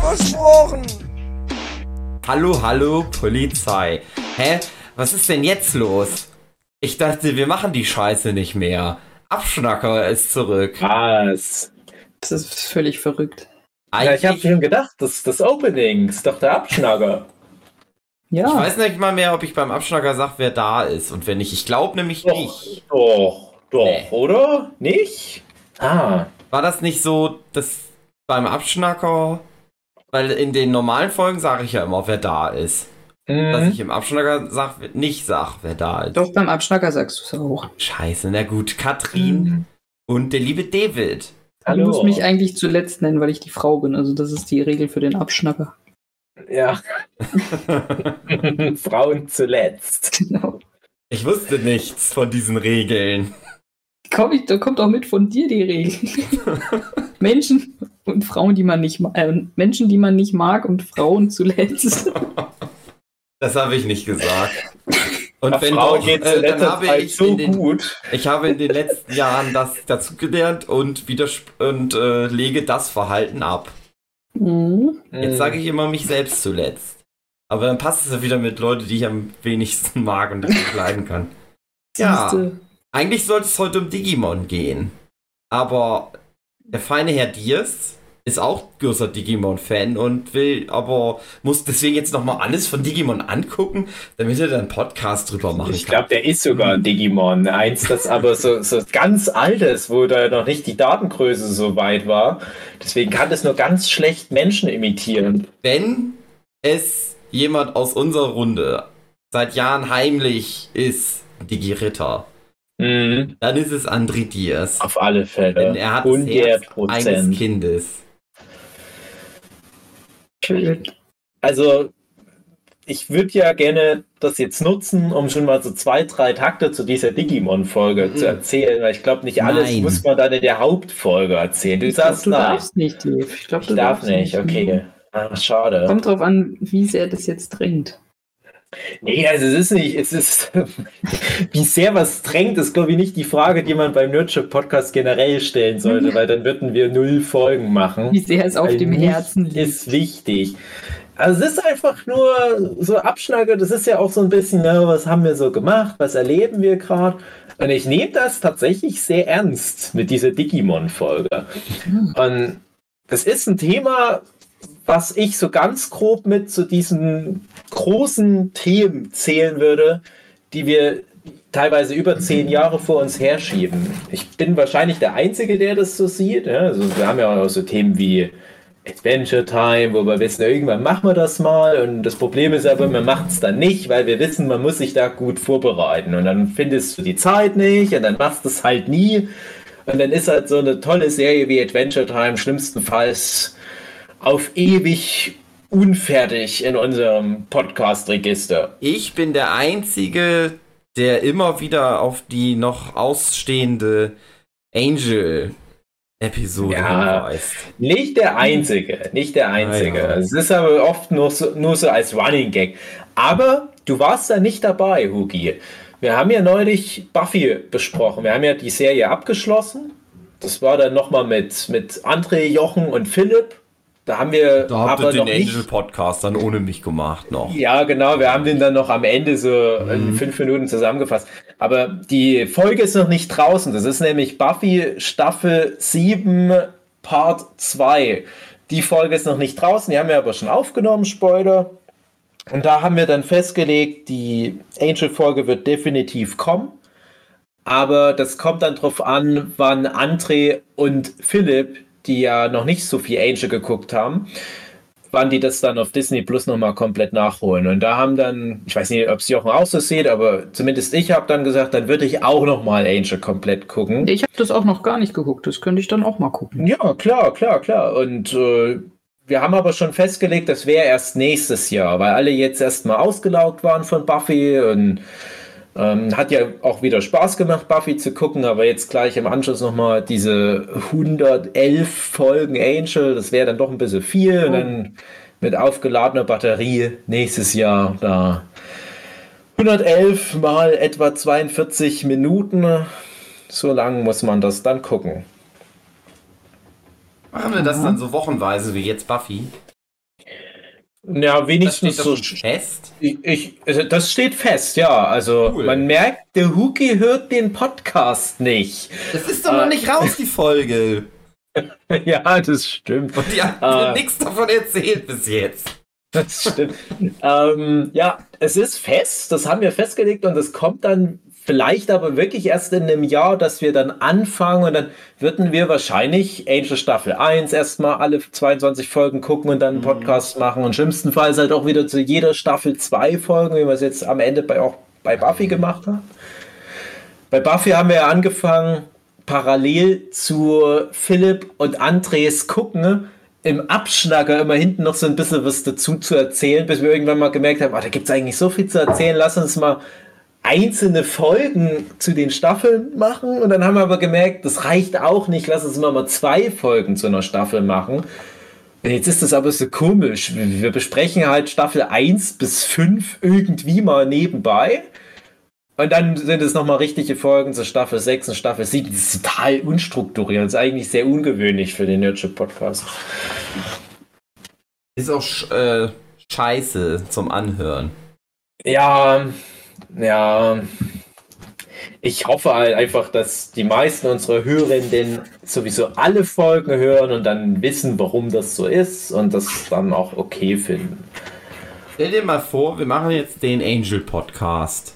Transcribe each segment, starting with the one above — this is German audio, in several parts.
Versprochen. Hallo, hallo, Polizei. Hä? Was ist denn jetzt los? Ich dachte, wir machen die Scheiße nicht mehr. Abschnacker ist zurück. Was? Das ist völlig verrückt. Ja, ich habe schon gedacht, das, das Opening ist doch der Abschnacker. Ja. Ich weiß nicht mal mehr, ob ich beim Abschnacker sage, wer da ist und wer nicht. Ich glaube nämlich Doch, nicht. doch, doch, Nee. oder? Nicht? Ah, War das nicht so, dass beim Abschnacker, weil in den normalen Folgen sage ich ja immer, wer da ist. Dass mhm. ich im Abschnacker sag, nicht sag, wer da ist. Doch beim Abschnacker sagst du es auch. Scheiße, na gut. Katrin und der liebe David. Du hallo. musst mich eigentlich zuletzt nennen, weil ich die Frau bin. Also das ist die Regel für den Abschnacker. Ja. Frauen zuletzt. Genau. Ich wusste nichts von diesen Regeln. Komm, ich, da kommt auch mit von dir die Regel. Menschen und Frauen, die man nicht mag. Äh, Menschen, die man nicht mag und Frauen zuletzt. Das habe ich nicht gesagt. Und Der wenn Frau doch, geht's äh, in dann habe ich so in den, gut. ich habe in den letzten Jahren das dazugelernt und und äh, lege das Verhalten ab. Mhm. Jetzt sage ich immer mich selbst zuletzt. Aber dann passt es ja wieder mit Leuten, die ich am wenigsten mag und nicht leiden kann. Ja, eigentlich sollte es heute um Digimon gehen. Aber der feine Herr Diers ist auch großer Digimon-Fan und will, aber muss deswegen jetzt nochmal alles von Digimon angucken, damit er dann einen Podcast drüber machen Ich kann. glaube, der ist sogar ein Digimon. Eins, das aber so, so ganz altes, wo da noch nicht die Datengröße so weit war. Deswegen kann das nur ganz schlecht Menschen imitieren. Wenn es jemand aus unserer Runde seit Jahren heimlich ist, Digi-Ritter, Mhm. dann ist es André Diers. Auf alle Fälle. Denn er hat das 100 Herz eines. Kindes. Schön. Also, ich würde ja gerne das jetzt nutzen, um schon mal so zwei, drei Takte zu dieser Digimon-Folge Mhm. zu erzählen, weil ich glaube, nicht alles Nein. muss man dann in der Hauptfolge erzählen. Du Ich glaub, sagst du da. darfst nicht, Dave. Ich, glaub, Ich darf darfst nicht, okay. Ah, schade. Kommt drauf an, wie sehr das jetzt drängt. Nee, also es ist nicht, es ist, wie sehr was drängt, ist glaube ich nicht die Frage, die man beim Nerdship Podcast generell stellen sollte, weil dann würden wir null Folgen machen. Wie sehr es auf Weil dem Herzen liegt. Ist wichtig. Also es ist einfach nur so Abschnacke, das ist ja auch so ein bisschen, ne, was haben wir so gemacht, was erleben wir gerade. Und ich nehme das tatsächlich sehr ernst mit dieser Digimon-Folge. Und das ist ein Thema, was ich so ganz grob mit zu diesen großen Themen zählen würde, die wir teilweise über zehn Jahre vor uns herschieben. Ich bin wahrscheinlich der Einzige, der das so sieht. Also wir haben ja auch so Themen wie Adventure Time, wo wir wissen, irgendwann machen wir das mal. Und das Problem ist aber, man macht es dann nicht, weil wir wissen, man muss sich da gut vorbereiten. Und dann findest du die Zeit nicht und dann machst du es halt nie. Und dann ist halt so eine tolle Serie wie Adventure Time schlimmstenfalls auf ewig unfertig in unserem Podcast-Register. Ich bin der Einzige, der immer wieder auf die noch ausstehende Angel-Episode Ja. hinweist. Nicht der Einzige, nicht der Einzige. Ah, ja. Es ist aber oft nur so, nur so als Running Gag. Aber du warst da nicht dabei, Hugi. Wir haben ja neulich Buffy besprochen. Wir haben ja die Serie abgeschlossen. Das war dann nochmal mit, mit André, Jochen und Philipp. Da haben wir Da habt aber den noch nicht Angel-Podcast dann ohne mich gemacht noch. Ja, genau, wir haben den dann noch am Ende so Mhm. in fünf Minuten zusammengefasst. Aber die Folge ist noch nicht draußen. Das ist nämlich Buffy Staffel 7 Part 2. Die Folge ist noch nicht draußen, die haben wir aber schon aufgenommen, Spoiler. Und da haben wir dann festgelegt, die Angel-Folge wird definitiv kommen. Aber das kommt dann drauf an, wann André und Philipp, die ja noch nicht so viel Angel geguckt haben, wann die das dann auf Disney Plus nochmal komplett nachholen. Und da haben dann, ich weiß nicht, ob es Jochen auch so sieht, aber zumindest ich habe dann gesagt, dann würde ich auch nochmal Angel komplett gucken. Ich habe das auch noch gar nicht geguckt. Das könnte ich dann auch mal gucken. Ja, klar, klar, klar. Und äh, wir haben aber schon festgelegt, das wäre erst nächstes Jahr, weil alle jetzt erstmal ausgelaugt waren von Buffy und ähm, hat ja auch wieder Spaß gemacht, Buffy zu gucken, aber jetzt gleich im Anschluss nochmal diese 111 Folgen Angel, das wäre dann doch ein bisschen viel. Und dann mit aufgeladener Batterie nächstes Jahr da 111 mal etwa 42 Minuten. So lang muss man das dann gucken. Machen wir das dann so wochenweise wie jetzt Buffy? Ja, Das wenigstens steht so. fest. Ich, ich, also das steht fest, ja. Also Cool. man merkt, der Huki hört den Podcast nicht. Das ist doch noch nicht raus, die Folge. ja, das stimmt. Und die haben Ah. nichts davon erzählt bis jetzt. Das stimmt. ähm, ja, es ist fest, das haben wir festgelegt und es kommt dann vielleicht aber wirklich erst in einem Jahr, dass wir dann anfangen und dann würden wir wahrscheinlich Angel Staffel 1 erstmal alle 22 Folgen gucken und dann einen Podcast machen und schlimmstenfalls halt auch wieder zu jeder Staffel zwei Folgen, wie wir es jetzt am Ende bei, auch bei Buffy gemacht haben. Bei Buffy haben wir ja angefangen, parallel zu Philipp und Andres gucken, im Abschnacker immer hinten noch so ein bisschen was dazu zu erzählen, bis wir irgendwann mal gemerkt haben, ah, da gibt es eigentlich so viel zu erzählen, lass uns mal einzelne Folgen zu den Staffeln machen. Und dann haben wir aber gemerkt, das reicht auch nicht, lass uns mal, mal zwei Folgen zu einer Staffel machen. Und Jetzt ist das aber so komisch. Wir wir besprechen halt Staffel 1 bis 5 irgendwie mal nebenbei. Und dann sind es nochmal richtige Folgen zur Staffel 6 und Staffel 7. Das ist total unstrukturiert. Das ist eigentlich sehr ungewöhnlich für den Nerdship Podcast. Ist auch äh, scheiße zum Anhören. Ja, ja. Ich hoffe halt einfach, dass die meisten unserer Hörenden sowieso alle Folgen hören und dann wissen, warum das so ist und das dann auch okay finden. Stell dir mal vor, wir machen jetzt den Angel Podcast.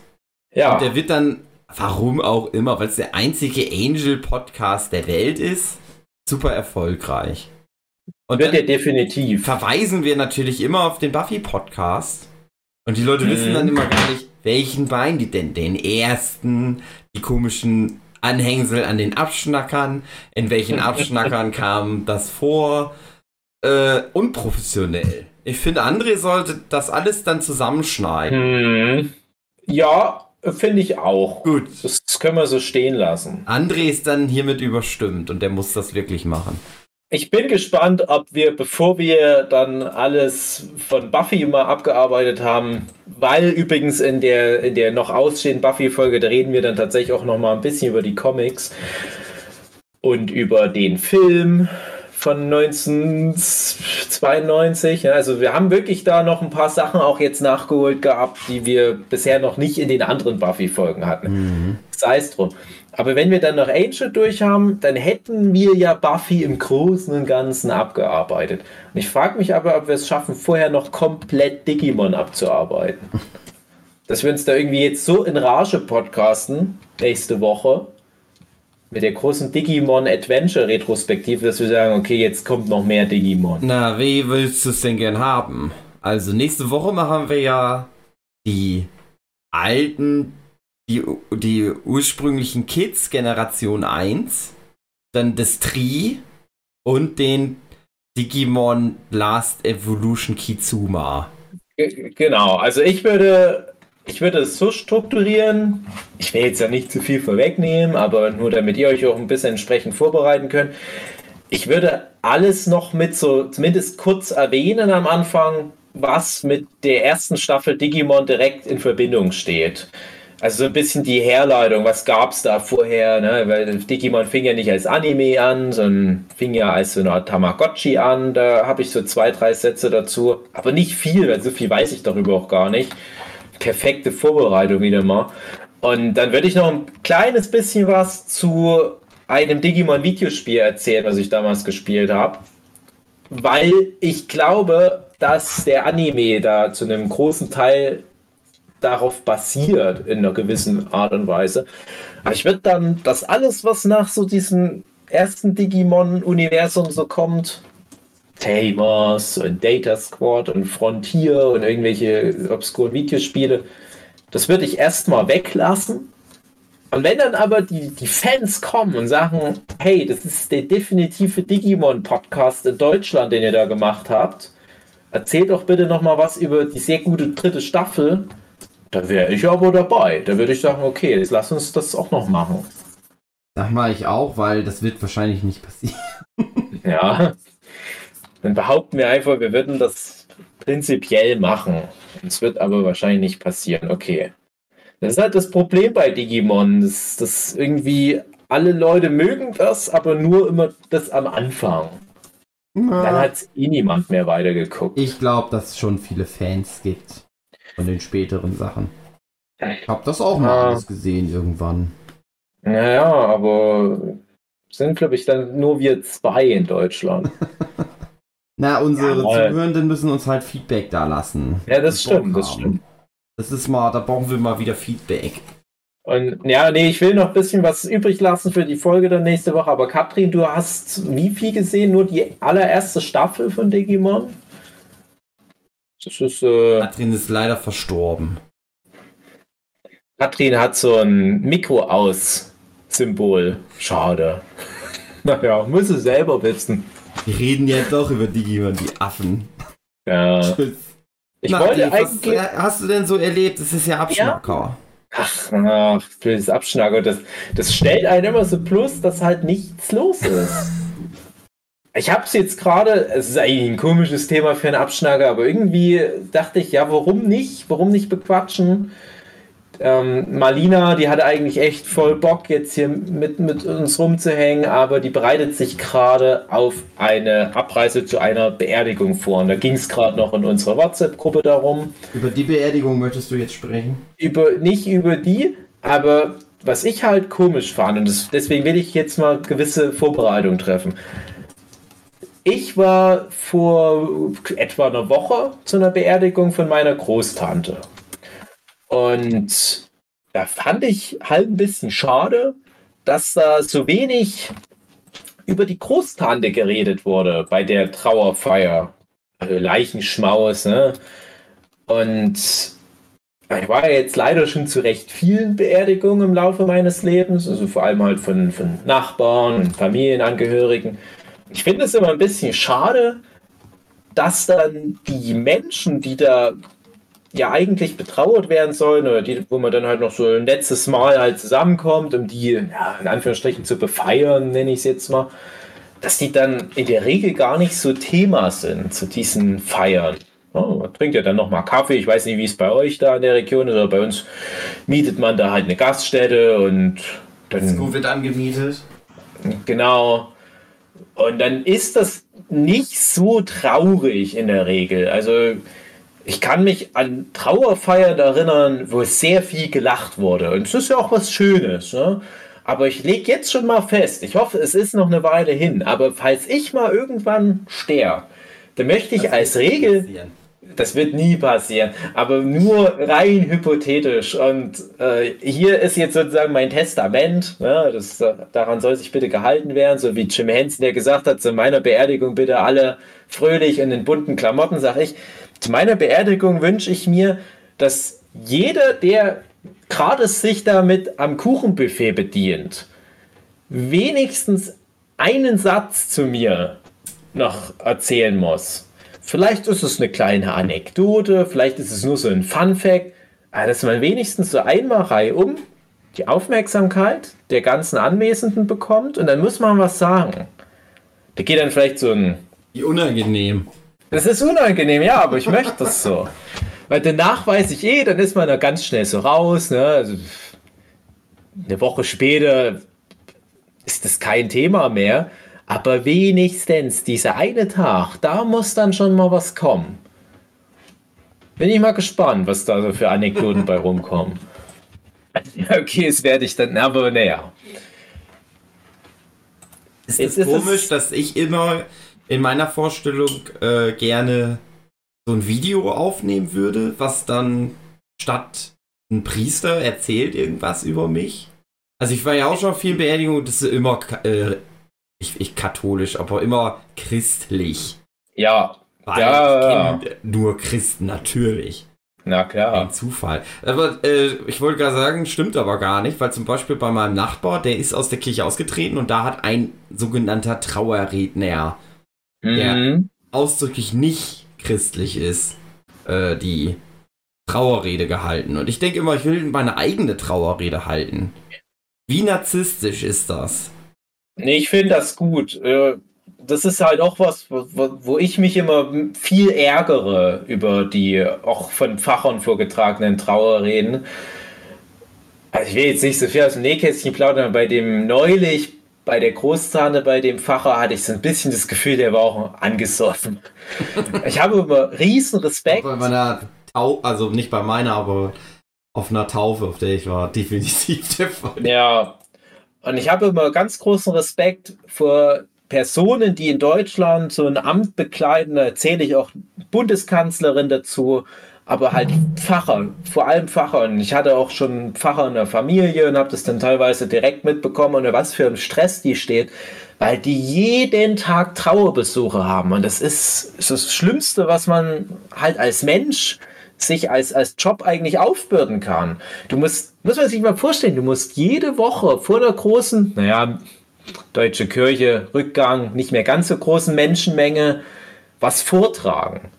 Ja, Und der wird dann, warum auch immer, weil es der einzige Angel Podcast der Welt ist, super erfolgreich. Und wird dann er definitiv. verweisen wir natürlich immer auf den Buffy Podcast. Und die Leute wissen Mhm. dann immer gar nicht, welchen Bein die denn, den ersten, die komischen Anhängsel an den Abschnackern, in welchen Abschnackern kam das vor, äh, unprofessionell. Ich finde, André sollte das alles dann zusammenschneiden. Hm. Ja, finde ich auch. Gut. Das können wir so stehen lassen. André ist dann hiermit überstimmt und der muss das wirklich machen. Ich bin gespannt, ob wir, bevor wir dann alles von Buffy mal abgearbeitet haben, weil übrigens in der, in der noch ausstehenden Buffy-Folge, da reden wir dann tatsächlich auch noch mal ein bisschen über die Comics und über den Film von 1992. Ja, Also wir haben wirklich da noch ein paar Sachen auch jetzt nachgeholt gehabt, die wir bisher noch nicht in den anderen Buffy-Folgen hatten. Sei es drum. Aber wenn wir dann noch Angel durch haben, dann hätten wir ja Buffy im Großen und Ganzen abgearbeitet. Und ich frage mich aber, ob wir es schaffen, vorher noch komplett Digimon abzuarbeiten. Dass wir uns da irgendwie jetzt so in Rage podcasten, nächste Woche, mit der großen Digimon Adventure Retrospektive, dass wir sagen, okay, jetzt kommt noch mehr Digimon. Na, wie willst du es denn gern haben? Also nächste Woche machen wir ja die alten, die, die ursprünglichen Kids Generation 1, dann das Tri und den Digimon Last Evolution Kizuma. Genau, also ich würde, ich würde es so strukturieren. Ich will jetzt ja nicht zu viel vorwegnehmen, aber nur damit ihr euch auch ein bisschen entsprechend vorbereiten könnt. Ich würde alles noch mit so, zumindest kurz erwähnen am Anfang, was mit der ersten Staffel Digimon direkt in Verbindung steht. Also so ein bisschen die Herleitung, was gab es da vorher, ne? weil Digimon fing ja nicht als Anime an, sondern fing ja als so eine Art Tamagotchi an. Da habe ich so zwei, drei Sätze dazu, aber nicht viel, weil so viel weiß ich darüber auch gar nicht. Perfekte Vorbereitung wieder mal. Und dann würde ich noch ein kleines bisschen was zu einem Digimon-Videospiel erzählen, was ich damals gespielt habe. Weil ich glaube, dass der Anime da zu einem großen Teil darauf basiert in einer gewissen Art und Weise. Aber ich würde dann das alles, was nach so diesem ersten Digimon-Universum so kommt, Tamers und Data Squad und Frontier und irgendwelche obskuren Videospiele, das würde ich erstmal weglassen. Und wenn dann aber die, die Fans kommen und sagen, hey, das ist der definitive Digimon-Podcast in Deutschland, den ihr da gemacht habt, erzählt doch bitte nochmal was über die sehr gute dritte Staffel, da wäre ich aber dabei. Da würde ich sagen, okay, jetzt lass uns das auch noch machen. Sag mal ich auch, weil das wird wahrscheinlich nicht passieren. Ja. Dann behaupten wir einfach, wir würden das prinzipiell machen. Es wird aber wahrscheinlich nicht passieren. Okay. Das ist halt das Problem bei Digimon. Das, das irgendwie alle Leute mögen das, aber nur immer das am Anfang. Dann hat eh niemand mehr weitergeguckt. Ich glaube, dass es schon viele Fans gibt von den späteren Sachen. Ich habe das auch mal Ja. alles gesehen irgendwann. Naja, aber sind, glaube ich, dann nur wir zwei in Deutschland. Na, unsere Jawohl. Zuhörenden müssen uns halt Feedback da lassen. Ja, das stimmt, das stimmt. Das ist mal, da brauchen wir mal wieder Feedback. Und ja, nee, ich will noch ein bisschen was übrig lassen für die Folge dann nächste Woche. Aber Katrin, du hast wie viel gesehen? Nur die allererste Staffel von Digimon? Das ist, äh, Katrin ist leider verstorben. Katrin hat so ein Mikro-Aus-Symbol. Schade. Naja, muss sie selber wissen. Wir reden ja doch über Digimon, die Affen. Ja. Tschüss. Ich Na, wollte eigentlich. Was hast du denn so erlebt? Das ist ja Abschnacker. Ach, ach, blödes Abschnacker. Das, das stellt einen immer so plus, dass halt nichts los ist. Ich habe es jetzt gerade, es ist eigentlich ein komisches Thema für einen Abschnacker, aber irgendwie dachte ich, ja, warum nicht? Warum nicht bequatschen? Ähm, Marlina, die hat eigentlich echt voll Bock, jetzt hier mit, mit uns rumzuhängen, aber die bereitet sich gerade auf eine Abreise zu einer Beerdigung vor. Und da ging es gerade noch in unserer WhatsApp-Gruppe darum Über die Beerdigung möchtest du jetzt sprechen? über, nicht über die, aber was ich halt komisch fand, und das, deswegen will ich jetzt mal gewisse Vorbereitungen treffen. Ich war vor etwa einer Woche zu einer Beerdigung von meiner Großtante. Und da fand ich halt ein bisschen schade, dass da so wenig über die Großtante geredet wurde bei der Trauerfeier. Also Leichenschmaus, ne? Und ich war ja jetzt leider schon zu recht vielen Beerdigungen im Laufe meines Lebens, also vor allem halt von, von Nachbarn und Familienangehörigen. Ich finde es immer ein bisschen schade, dass dann die Menschen, die da ja eigentlich betrauert werden sollen, oder die, wo man dann halt noch so ein letztes Mal halt zusammenkommt, um die ja, in Anführungsstrichen zu befeiern, nenne ich es jetzt mal, dass die dann in der Regel gar nicht so Thema sind zu diesen Feiern. Oh, man trinkt ja dann nochmal Kaffee. Ich weiß nicht, wie es bei euch da in der Region ist, aber bei uns mietet man da halt eine Gaststätte und dann. Disco wird angemietet. Genau. Und dann ist das nicht so traurig in der Regel. Also ich kann mich an Trauerfeiern erinnern, wo sehr viel gelacht wurde. Und es ist ja auch was Schönes. Ne? Aber ich lege jetzt schon mal fest, ich hoffe, es ist noch eine Weile hin, aber falls ich mal irgendwann sterbe, dann möchte ich als Regel das wird nie passieren, aber nur rein hypothetisch. Und äh, hier ist jetzt sozusagen mein Testament. Ne? Das, daran soll sich bitte gehalten werden, so wie Jim Henson, der gesagt hat, zu meiner Beerdigung bitte alle fröhlich in den bunten Klamotten, sage ich. Zu meiner Beerdigung wünsche ich mir, dass jeder, der gerade sich damit am Kuchenbuffet bedient, wenigstens einen Satz zu mir noch erzählen muss. Vielleicht ist es eine kleine Anekdote, vielleicht ist es nur so ein Fun Fact, aber dass man wenigstens so einmal reihum die Aufmerksamkeit der ganzen Anwesenden bekommt und dann muss man was sagen. Da geht dann vielleicht so ein. Wie unangenehm. Das ist unangenehm, ja, aber ich möchte das so. Weil danach weiß ich eh, dann ist man da ganz schnell so raus. Ne? Also, eine Woche später ist das kein Thema mehr. Aber wenigstens dieser eine Tag, da muss dann schon mal was kommen. Bin ich mal gespannt, was da so für Anekdoten bei rumkommen. Okay, das werde ich dann, aber naja. Ist es ist es- komisch, dass ich immer in meiner Vorstellung äh, gerne so ein Video aufnehmen würde, was dann statt ein Priester erzählt irgendwas über mich? Also ich war ja auch schon auf vielen Beerdigungen und das ist immer äh, ich, ich katholisch, aber immer christlich. Ja, Weil Ja. ich kenne nur Christen, natürlich. Na klar. Ein Zufall. Aber äh, ich wollte gerade sagen, stimmt aber gar nicht, weil zum Beispiel bei meinem Nachbar, der ist aus der Kirche ausgetreten und da hat ein sogenannter Trauerredner, der Mhm. ausdrücklich nicht christlich ist, äh, die Trauerrede gehalten. Und ich denke immer, ich will meine eigene Trauerrede halten. Wie narzisstisch ist das? Nee, ich finde das gut. Äh, Das ist halt auch was, wo, ich mich immer viel ärgere über die auch von Fachern vorgetragenen Trauerreden. Also ich will jetzt nicht so viel aus dem Nähkästchen plaudern, aber bei dem neulich, bei der Großzahne, bei dem Pfarrer hatte ich so ein bisschen das Gefühl, der war auch angesoffen. Ich habe immer riesen Respekt. Bei meiner Tau also nicht bei meiner, aber auf einer Taufe, auf der ich war, definitiv der Fall. Ja, und ich habe immer ganz großen Respekt vor Personen, die in Deutschland so ein Amt bekleiden. Da erzähle ich auch Bundeskanzlerin dazu, aber halt Pfarrer, vor allem Pfarrer. Und ich hatte auch schon Pfarrer in der Familie und habe das dann teilweise direkt mitbekommen, unter was für einem Stress die steht, weil die jeden Tag Trauerbesuche haben. Und das ist das Schlimmste, was man halt als Mensch sich als, als Job eigentlich aufbürden kann. Du musst, muss man sich mal vorstellen, du musst jede Woche vor der großen, naja, deutsche Kirche, Rückgang, nicht mehr ganz so großen Menschenmenge was vortragen.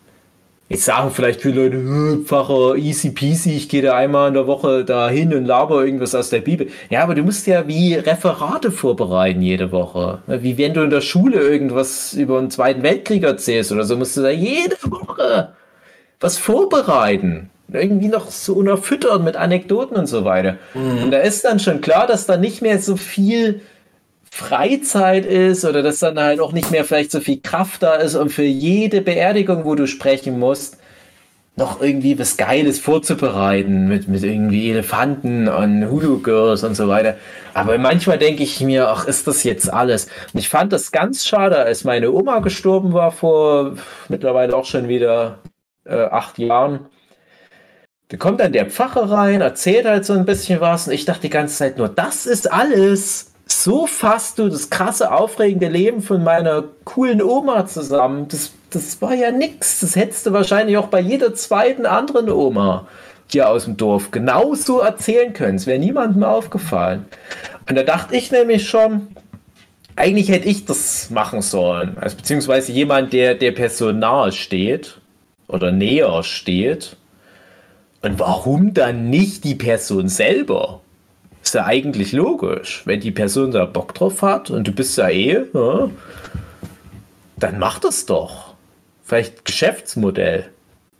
Jetzt sagen vielleicht viele Leute, "Äh, Pfarrer, easy peasy, ich gehe da einmal in der Woche dahin und laber irgendwas aus der Bibel. Ja, aber du musst ja wie Referate vorbereiten jede Woche. Wie wenn du in der Schule irgendwas über den Zweiten Weltkrieg erzählst oder so, musst du da jede Woche was vorbereiten. Irgendwie noch so unerfüttert mit Anekdoten und so weiter. Und da ist dann schon klar, dass da nicht mehr so viel Freizeit ist oder dass dann halt auch nicht mehr vielleicht so viel Kraft da ist, um für jede Beerdigung, wo du sprechen musst, noch irgendwie was Geiles vorzubereiten mit, mit irgendwie Elefanten und Hulu Girls und so weiter. Aber manchmal denke ich mir, ach, ist das jetzt alles? Und ich fand das ganz schade, als meine Oma gestorben war vor mittlerweile auch schon wieder äh, acht Jahren. Da kommt dann der Pfarrer rein, erzählt halt so ein bisschen was und ich dachte die ganze Zeit nur, das ist alles. So fasst du das krasse, aufregende Leben von meiner coolen Oma zusammen. Das, das war ja nix. Das hättest du wahrscheinlich auch bei jeder zweiten anderen Oma hier aus dem Dorf genauso erzählen können. Es wäre niemandem aufgefallen. Und da dachte ich nämlich schon, eigentlich hätte ich das machen sollen. Also beziehungsweise jemand, der der Person nahe steht oder näher steht. Und warum dann nicht die Person selber? Ist ja eigentlich logisch. Wenn die Person da Bock drauf hat und du bist ja eh, ja, dann mach das doch. Vielleicht Geschäftsmodell.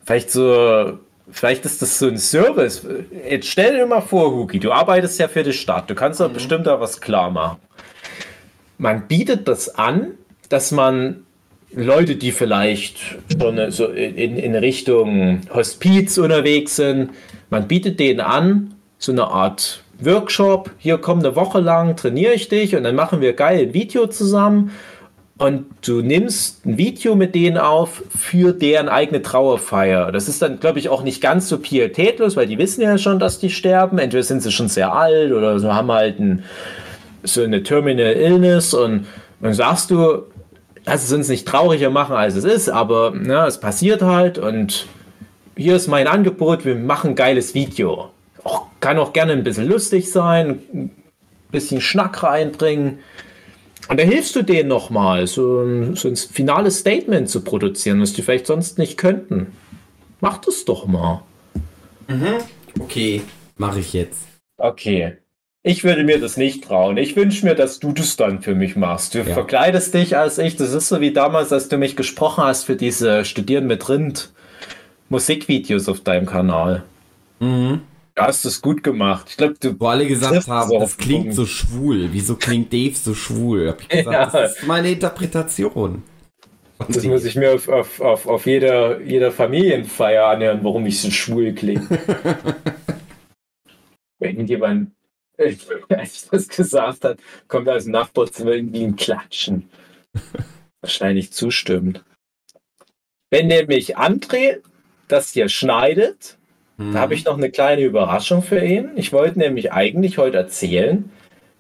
Vielleicht so, vielleicht ist das so ein Service. Jetzt stell dir mal vor, Huki, du arbeitest ja für die Stadt. Du kannst doch bestimmt da was klar machen. Man bietet das an, dass man Leute, die vielleicht schon so in, in Richtung Hospiz unterwegs sind, man bietet denen an, so eine Art Workshop, hier komm eine Woche lang, trainiere ich dich und dann machen wir geil ein Video zusammen und du nimmst ein Video mit denen auf für deren eigene Trauerfeier. Das ist dann, glaube ich, auch nicht ganz so pietätlos, weil die wissen ja schon, dass die sterben. Entweder sind sie schon sehr alt oder so haben halt ein, so eine Terminal Illness und dann sagst du, lass es uns nicht trauriger machen, als es ist, aber ne, es passiert halt und hier ist mein Angebot, wir machen ein geiles Video. Auch, kann auch gerne ein bisschen lustig sein, ein bisschen Schnack reinbringen. Und da hilfst du denen nochmal, so, ein- so ein finales Statement zu produzieren, was die vielleicht sonst nicht könnten. Mach das doch mal. Okay, mache ich jetzt. Okay. Ich würde mir das nicht trauen. Ich wünsche mir, dass du das dann für mich machst. Du Ja. verkleidest dich als ich. Das ist so wie damals, als du mich gesprochen hast für diese Studieren mit Rind Musikvideos auf deinem Kanal. Mhm. Du hast es gut gemacht. Ich glaube, du Wo alle gesagt haben, so das klingt so schwul. Wieso klingt Dave so schwul? Hab ich gesagt, Ja. das ist meine Interpretation. Das muss ich mir auf, auf, auf, auf jeder, jeder Familienfeier anhören, warum ich so schwul klinge. Wenn jemand, als ich das gesagt hat, kommt aus dem Nachbarzimmer irgendwie ein Klatschen. Wahrscheinlich zustimmt. Wenn nämlich André das hier schneidet, Mhm. da habe ich noch eine kleine Überraschung für ihn. Ich wollte nämlich eigentlich heute erzählen,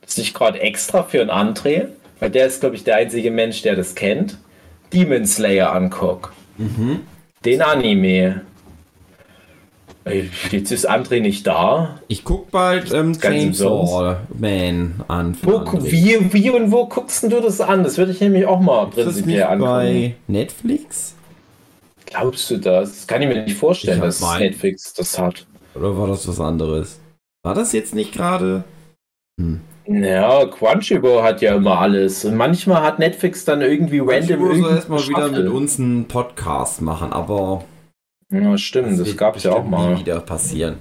dass ich gerade extra für einen André, weil der ist, glaube ich, der einzige Mensch, der das kennt, Demon Slayer anguck. Den Anime. Jetzt ist André nicht da. Ich guck bald ähm, Chainsaw Man an. Wo, wie, wie und wo guckst denn du das an? Das würde ich nämlich auch mal prinzipiell angucken. bei Netflix? Glaubst du das? Das kann ich mir nicht vorstellen, dass mein- Netflix das hat. Oder war das was anderes? War das jetzt nicht gerade? Hm. Ja, Crunchyroll hat ja immer alles. Und manchmal hat Netflix dann irgendwie random Ich muss irgendeine erstmal wieder mit uns einen Podcast machen, aber Ja, stimmt, das wird gab's ja auch mal. wieder passieren.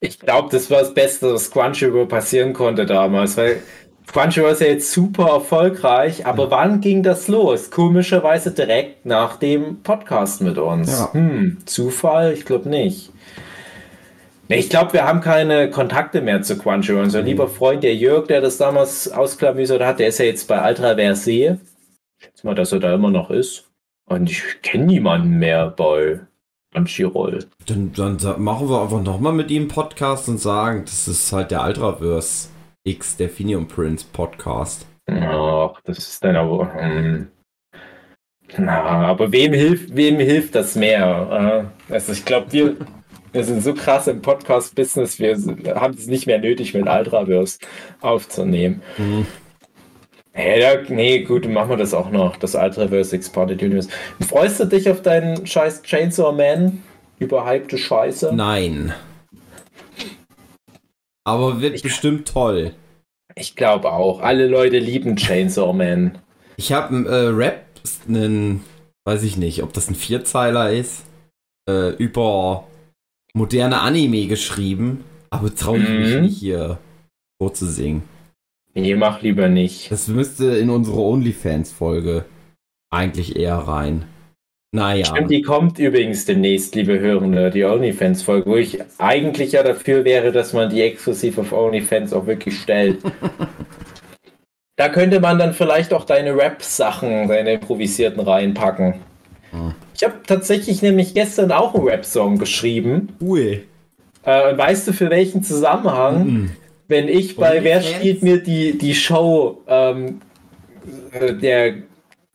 Ich glaube, das war das Beste, was Crunchyroll passieren konnte damals, weil Crunchyroll ist ja jetzt super erfolgreich, aber wann ging das los? Komischerweise direkt nach dem Podcast mit uns. Ja. Hm, Zufall? Ich glaube nicht. Ich glaube, wir haben keine Kontakte mehr zu Crunchyroll. Unser lieber Freund, der Jörg, der das damals ausklamüsert hat, der ist ja jetzt bei Ultra Verse. Ich schätze mal, dass er da immer noch ist. Und ich kenne niemanden mehr bei Crunchyroll. Dann, dann machen wir einfach nochmal mit ihm einen Podcast und sagen, das ist halt der Ultraverse X Definium Prince Podcast. Ach, das ist dann aber. Hm. Na, aber wem hilft, wem hilft das mehr? äh? Also ich glaube, wir, wir sind so krass im Podcast-Business, wir haben es nicht mehr nötig, mit Ultraverse aufzunehmen. Hm. Hey, ja, nee, gut, dann machen wir das auch noch, das Ultraverse Expanded Universe. Freust du dich auf deinen scheiß Chainsaw Man? Überhypte Scheiße? Nein. Aber wird bestimmt toll. Ich glaube auch. Alle Leute lieben Chainsaw Man. Ich habe einen äh, Rap, einen, weiß ich nicht, ob das ein Vierzeiler ist, äh, über moderne Anime geschrieben, aber traue ich mich Mhm. nicht hier vorzusingen. Nee, mach lieber nicht. Das müsste in unsere OnlyFans-Folge eigentlich eher rein. Naja. Stimmt, die kommt übrigens demnächst, liebe Hörende, die OnlyFans-Folge, wo ich eigentlich ja dafür wäre, dass man die exklusiv auf OnlyFans auch wirklich stellt. da könnte man dann vielleicht auch deine Rap-Sachen, deine improvisierten reinpacken. Hm. Ich habe tatsächlich nämlich gestern auch einen Rap-Song geschrieben. Cool. Äh, weißt du, für welchen Zusammenhang? Mhm. Wenn ich bei Wer spielt mir die, die Show, ähm, äh, der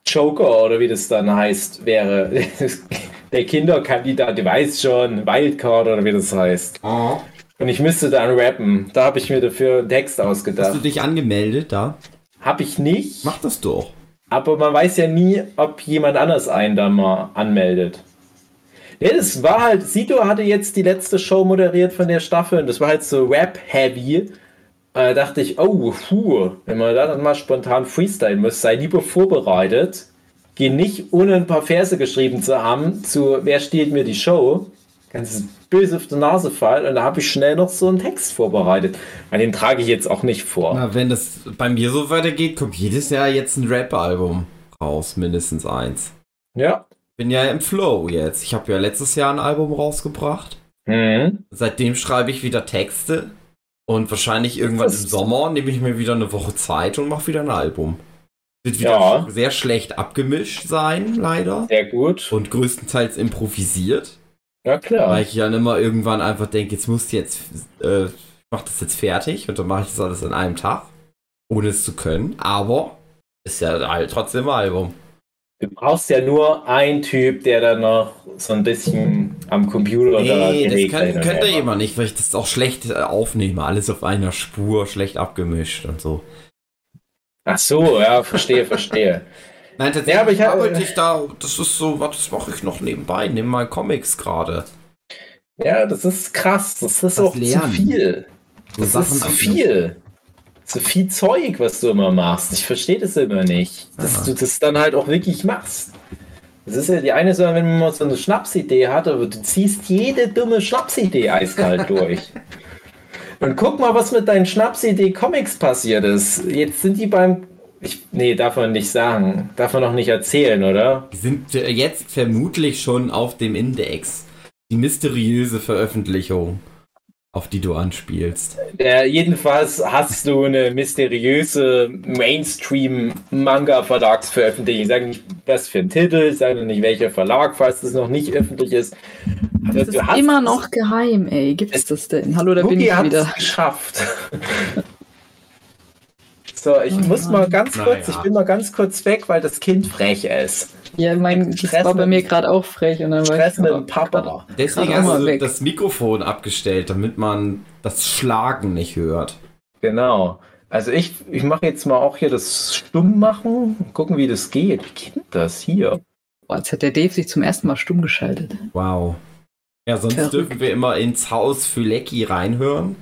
Joker oder wie das dann heißt, wäre der Kinderkandidat, du weißt schon, Wildcard oder wie das heißt. Oh. Und ich müsste dann rappen. Da habe ich mir dafür einen Text Hast du ausgedacht. dich angemeldet da? Habe ich nicht, Mach das doch. aber man weiß ja nie, ob jemand anders einen da mal anmeldet. Ja, das war halt, Sito hatte jetzt die letzte Show moderiert von der Staffel und das war halt so Rap-heavy. Äh, dachte ich, oh, puh, wenn man da dann mal spontan freestylen muss, sei lieber vorbereitet. Geh nicht, ohne ein paar Verse geschrieben zu haben, zu Wer stiehlt mir die Show? Ganz böse auf die Nase fallen und da habe ich schnell noch so einen Text vorbereitet. Und den trage ich jetzt auch nicht vor. Na, wenn das bei mir so weitergeht, kommt jedes Jahr jetzt ein Rap-Album raus, mindestens eins. Ja. Bin ja im Flow jetzt. Ich habe ja letztes Jahr ein Album rausgebracht. Mhm. Seitdem schreibe ich wieder Texte. Und wahrscheinlich irgendwann im Sommer nehme ich mir wieder eine Woche Zeit und mache wieder ein Album. Wird wieder Ja. sehr schlecht abgemischt sein, leider. Sehr gut. Und größtenteils improvisiert. Ja, klar. Weil ich dann immer irgendwann einfach denke, jetzt muss jetzt, äh, ich mach das jetzt fertig und dann mache ich das alles an einem Tag. Ohne es zu können. Aber ist ja halt trotzdem ein Album. Du brauchst ja nur einen Typ, der dann noch so ein bisschen am Computer da Nee, das gelegt kann, könnte jemand nicht, weil ich das auch schlecht äh, aufnehme. Alles auf einer Spur, schlecht abgemischt und so. Ach so, ja, verstehe, verstehe. Nein, tatsächlich Ja, aber ich hab- arbeite ich da, das ist so, was das mache ich noch nebenbei, nehme mal Comics gerade. Ja, das ist krass. Das ist Das auch Lernen. zu viel. Das Sachen ist zu viel. Zu viel Zeug, was du immer machst. Ich verstehe das immer nicht. Dass Aha. du das dann halt auch wirklich machst. Das ist ja die eine Sache, wenn man mal so eine Schnapsidee hat, aber du ziehst jede dumme Schnapsidee eiskalt durch. Und guck mal, was mit deinen Schnapsidee-Comics passiert ist. Jetzt sind die beim. Ich, nee, darf man nicht sagen. Darf man noch nicht erzählen, oder? Sind jetzt vermutlich schon auf dem Index. Die mysteriöse Veröffentlichung, auf die du anspielst. Ja, jedenfalls hast du eine mysteriöse Mainstream-Manga-Verlagsveröffentlichung. Sag nicht, was für ein Titel, sag nicht welcher Verlag, falls das noch nicht öffentlich ist. Das ist immer noch geheim, ey. Gibt es das denn? Hallo, da bin Cookie ich hat wieder. es geschafft. so, ich muss mal ganz kurz, Naja. ich bin mal ganz kurz weg, weil das Kind frech ist. Ja, mein, das Stress war bei mir gerade auch frech. Und dann war Stress ich, mit dem Papa. Deswegen hast du weg. das Mikrofon abgestellt, damit man das Schlagen nicht hört. Genau. Also ich, ich mache jetzt mal auch hier das Stumm machen. Gucken, wie das geht. Wie geht das hier? Boah, jetzt hat der Dave sich zum ersten Mal stumm geschaltet. Wow. Ja, sonst Verrückt. dürfen wir immer ins Haus für Lecky reinhören.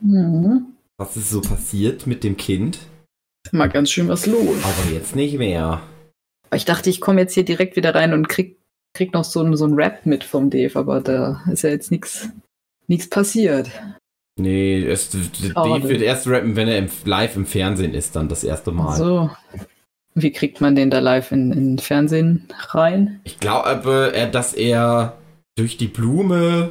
Mhm. Was ist so passiert mit dem Kind? Ist mal ganz schön was los. Aber jetzt nicht mehr. Aber Ich dachte, ich komme jetzt hier direkt wieder rein und krieg, krieg noch so ein, so Rap mit vom Dave, aber da ist ja jetzt nichts passiert. Nee, es, Dave wird erst rappen, wenn er im, live im Fernsehen ist, dann das erste Mal. So. Wie kriegt man den da live in, in Fernsehen rein? Ich glaube, dass er durch die Blume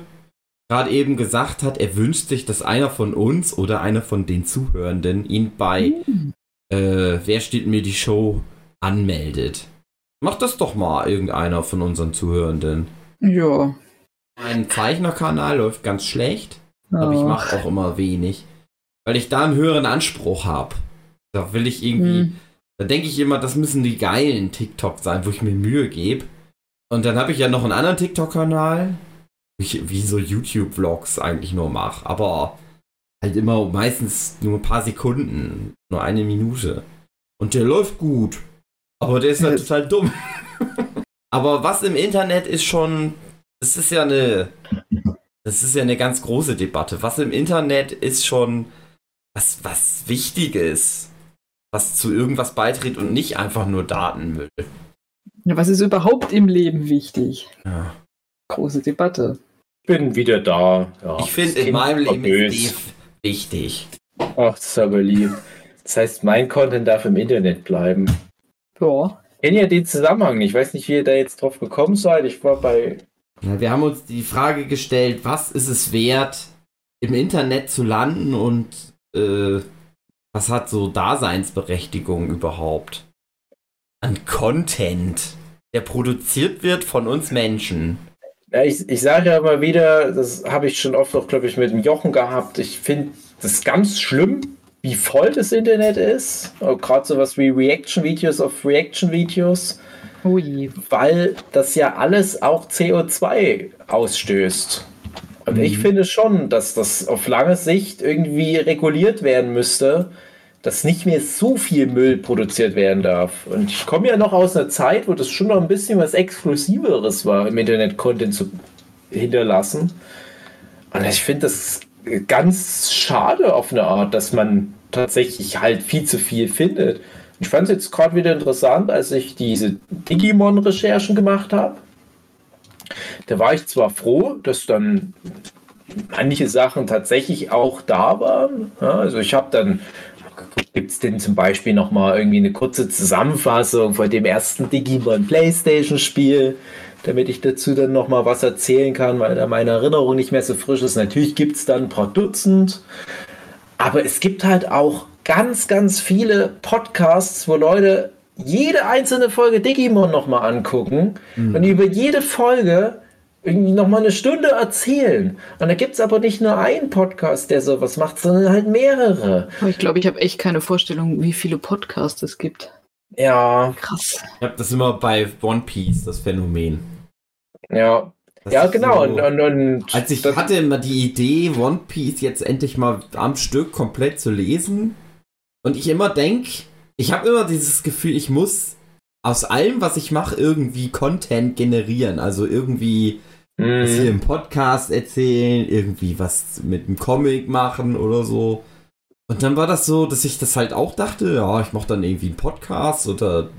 gerade eben gesagt hat, er wünscht sich, dass einer von uns oder einer von den Zuhörenden ihn bei Hm. äh, Wer steht mir die Show anmeldet. Mach das doch mal irgendeiner von unseren Zuhörenden. Ja. Mein Zeichnerkanal läuft ganz schlecht, aber ich Ach. mache auch immer wenig, weil ich da einen höheren Anspruch habe. Da will ich irgendwie, Hm. da denke ich immer, das müssen die geilen TikToks sein, wo ich mir Mühe gebe. Und dann habe ich ja noch einen anderen TikTok-Kanal, wo ich wie so YouTube-Vlogs eigentlich nur mache, aber halt immer meistens nur ein paar Sekunden, nur eine Minute. Und der läuft gut, aber der ist halt Ja. total dumm. aber was im Internet ist schon, das ist ja eine, das ist ja eine ganz große Debatte. Was im Internet ist schon was, was Wichtiges, was zu irgendwas beiträgt und nicht einfach nur Datenmüll. Ja, was ist überhaupt im Leben wichtig? Ja. Große Debatte. Ich bin wieder da. Ja, Ich finde, in meinem Leben ist wichtig. Ach, das ist aber lieb. Das heißt, mein Content darf im Internet bleiben. Ja. Ich kenne ja den Zusammenhang. nicht. Ich weiß nicht, wie ihr da jetzt drauf gekommen seid. Ich war bei. Ja, wir haben uns die Frage gestellt, was ist es wert, im Internet zu landen und äh, was hat so Daseinsberechtigung überhaupt? An Content, der produziert wird von uns Menschen. Ja, ich, ich sage ja immer wieder, das habe ich schon oft auch, glaube ich, mit dem Jochen gehabt. Ich finde das ganz schlimm, wie voll das Internet ist. Gerade sowas wie Reaction-Videos auf Reaction-Videos, Oh weil das ja alles auch CO2 ausstößt. Und ich finde schon, dass das auf lange Sicht irgendwie reguliert werden müsste, dass nicht mehr so viel Müll produziert werden darf. Und ich komme ja noch aus einer Zeit, wo das schon noch ein bisschen was Exklusiveres war, im Internet Content zu hinterlassen. Und ich finde das ganz schade auf eine Art, dass man tatsächlich halt viel zu viel findet. Ich fand es jetzt gerade wieder interessant, als ich diese Digimon-Recherchen gemacht habe. Da war ich zwar froh, dass dann manche Sachen tatsächlich auch da waren. Ja, also ich habe dann gibt es denn zum Beispiel noch mal irgendwie eine kurze Zusammenfassung von dem ersten Digimon Playstation Spiel, damit ich dazu dann noch mal was erzählen kann, weil da meine Erinnerung nicht mehr so frisch ist. Natürlich gibt es dann ein paar Dutzend, aber es gibt halt auch ganz, ganz viele Podcasts, wo Leute jede einzelne Folge Digimon noch mal angucken und über jede Folge irgendwie noch mal eine Stunde erzählen. Und da gibt es aber nicht nur einen Podcast, der sowas macht, sondern halt mehrere. Ich glaube, ich habe echt keine Vorstellung, wie viele Podcasts es gibt. Ja, Krass. Ich habe das immer bei One Piece, das Phänomen. Ja. Das ja, genau. so- Und, und, und Als ich hatte immer die Idee, One Piece jetzt endlich mal am Stück komplett zu lesen. Und ich immer denk, ich habe immer dieses Gefühl, ich muss aus allem, was ich mache, irgendwie Content generieren. Also irgendwie was hier Mhm. im Podcast erzählen, irgendwie was mit dem Comic machen oder so. Und dann war das so, dass ich das halt auch dachte, ja, ich mache dann irgendwie einen Podcast oder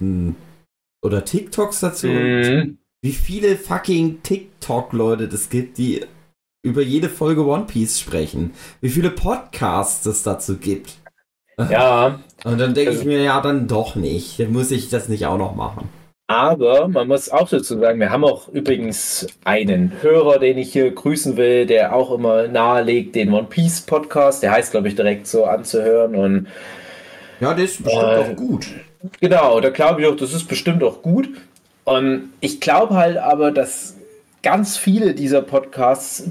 oder TikToks dazu. Mhm. Wie viele fucking TikTok-Leute das gibt, die über jede Folge One Piece sprechen. Wie viele Podcasts es dazu gibt. Ja, Und dann denke ich Also- mir, ja, dann doch nicht. Dann muss ich das nicht auch noch machen. aber man muss auch dazu sagen, wir haben auch übrigens einen Hörer, den ich hier grüßen will, der auch immer nahelegt, den One Piece Podcast, der heißt, glaube ich, direkt so anzuhören. Und Ja, das ist bestimmt Äh, auch gut. Genau, da glaube ich auch, das ist bestimmt auch gut. Und ich glaube halt aber, dass ganz viele dieser Podcasts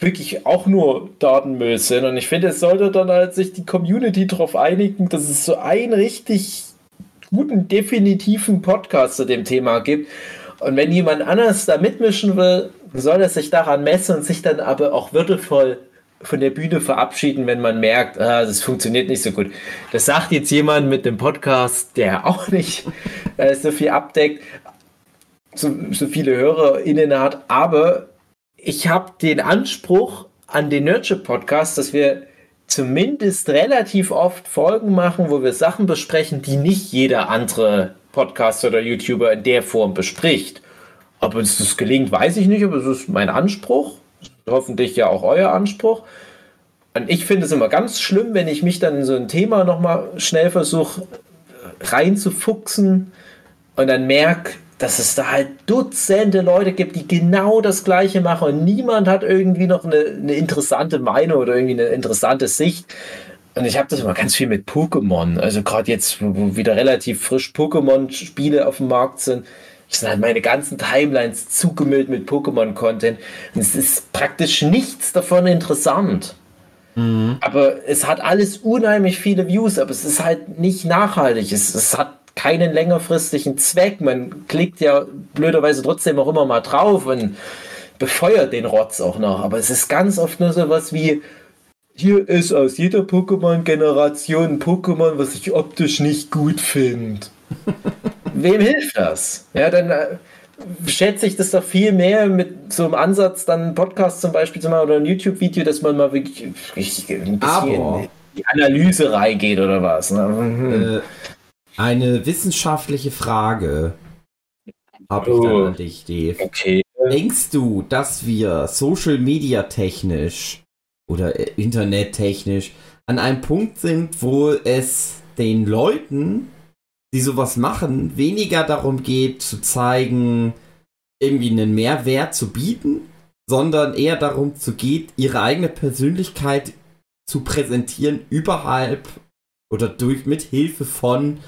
wirklich auch nur Datenmüll sind. Und ich finde, es sollte dann halt sich die Community darauf einigen, dass es so ein richtig guten, definitiven Podcast zu dem Thema gibt. Und wenn jemand anders da mitmischen will, soll er sich daran messen und sich dann aber auch würdevoll von der Bühne verabschieden, wenn man merkt, ah, das funktioniert nicht so gut. Das sagt jetzt jemand mit dem Podcast, der auch nicht äh, so viel abdeckt, so, so viele HörerInnen hat, aber ich habe den Anspruch an den Nurture Podcast, dass wir zumindest relativ oft Folgen machen, wo wir Sachen besprechen, die nicht jeder andere Podcaster oder YouTuber in der Form bespricht. Ob uns das gelingt, weiß ich nicht, aber es ist mein Anspruch. Hoffentlich ja auch euer Anspruch. Und ich finde es immer ganz schlimm, wenn ich mich dann in so ein Thema nochmal schnell versuche reinzufuchsen und dann merke, dass es da halt Dutzende Leute gibt, die genau das Gleiche machen und niemand hat irgendwie noch eine, eine interessante Meinung oder irgendwie eine interessante Sicht. Und ich habe das immer ganz viel mit Pokémon. Also gerade jetzt, wo wieder relativ frisch Pokémon-Spiele auf dem Markt sind, sind halt meine ganzen Timelines zugemüllt mit Pokémon-Content. Und es ist praktisch nichts davon interessant. Mhm. Aber es hat alles unheimlich viele Views, aber es ist halt nicht nachhaltig. Es, es hat keinen längerfristigen Zweck. Man klickt ja blöderweise trotzdem auch immer mal drauf und befeuert den Rotz auch noch. Aber es ist ganz oft nur so was wie, hier ist aus jeder Pokémon-Generation ein Pokémon, was ich optisch nicht gut finde. Wem hilft das? Ja, dann äh, schätze ich das doch viel mehr mit so einem Ansatz, dann einen Podcast zum Beispiel zu machen oder ein YouTube-Video, dass man mal wirklich, wirklich ein bisschen Aber in die Analyse reingeht oder was. Ne? Mhm. Äh, eine wissenschaftliche Frage habe ich dann oh. an dich, Dave. Okay. Denkst du, dass wir Social Media technisch oder äh, Internet technisch an einem Punkt sind, wo es den Leuten, die sowas machen, weniger darum geht zu zeigen, irgendwie einen Mehrwert zu bieten, sondern eher darum zu geht, ihre eigene Persönlichkeit zu präsentieren überhalb oder durch mit Hilfe von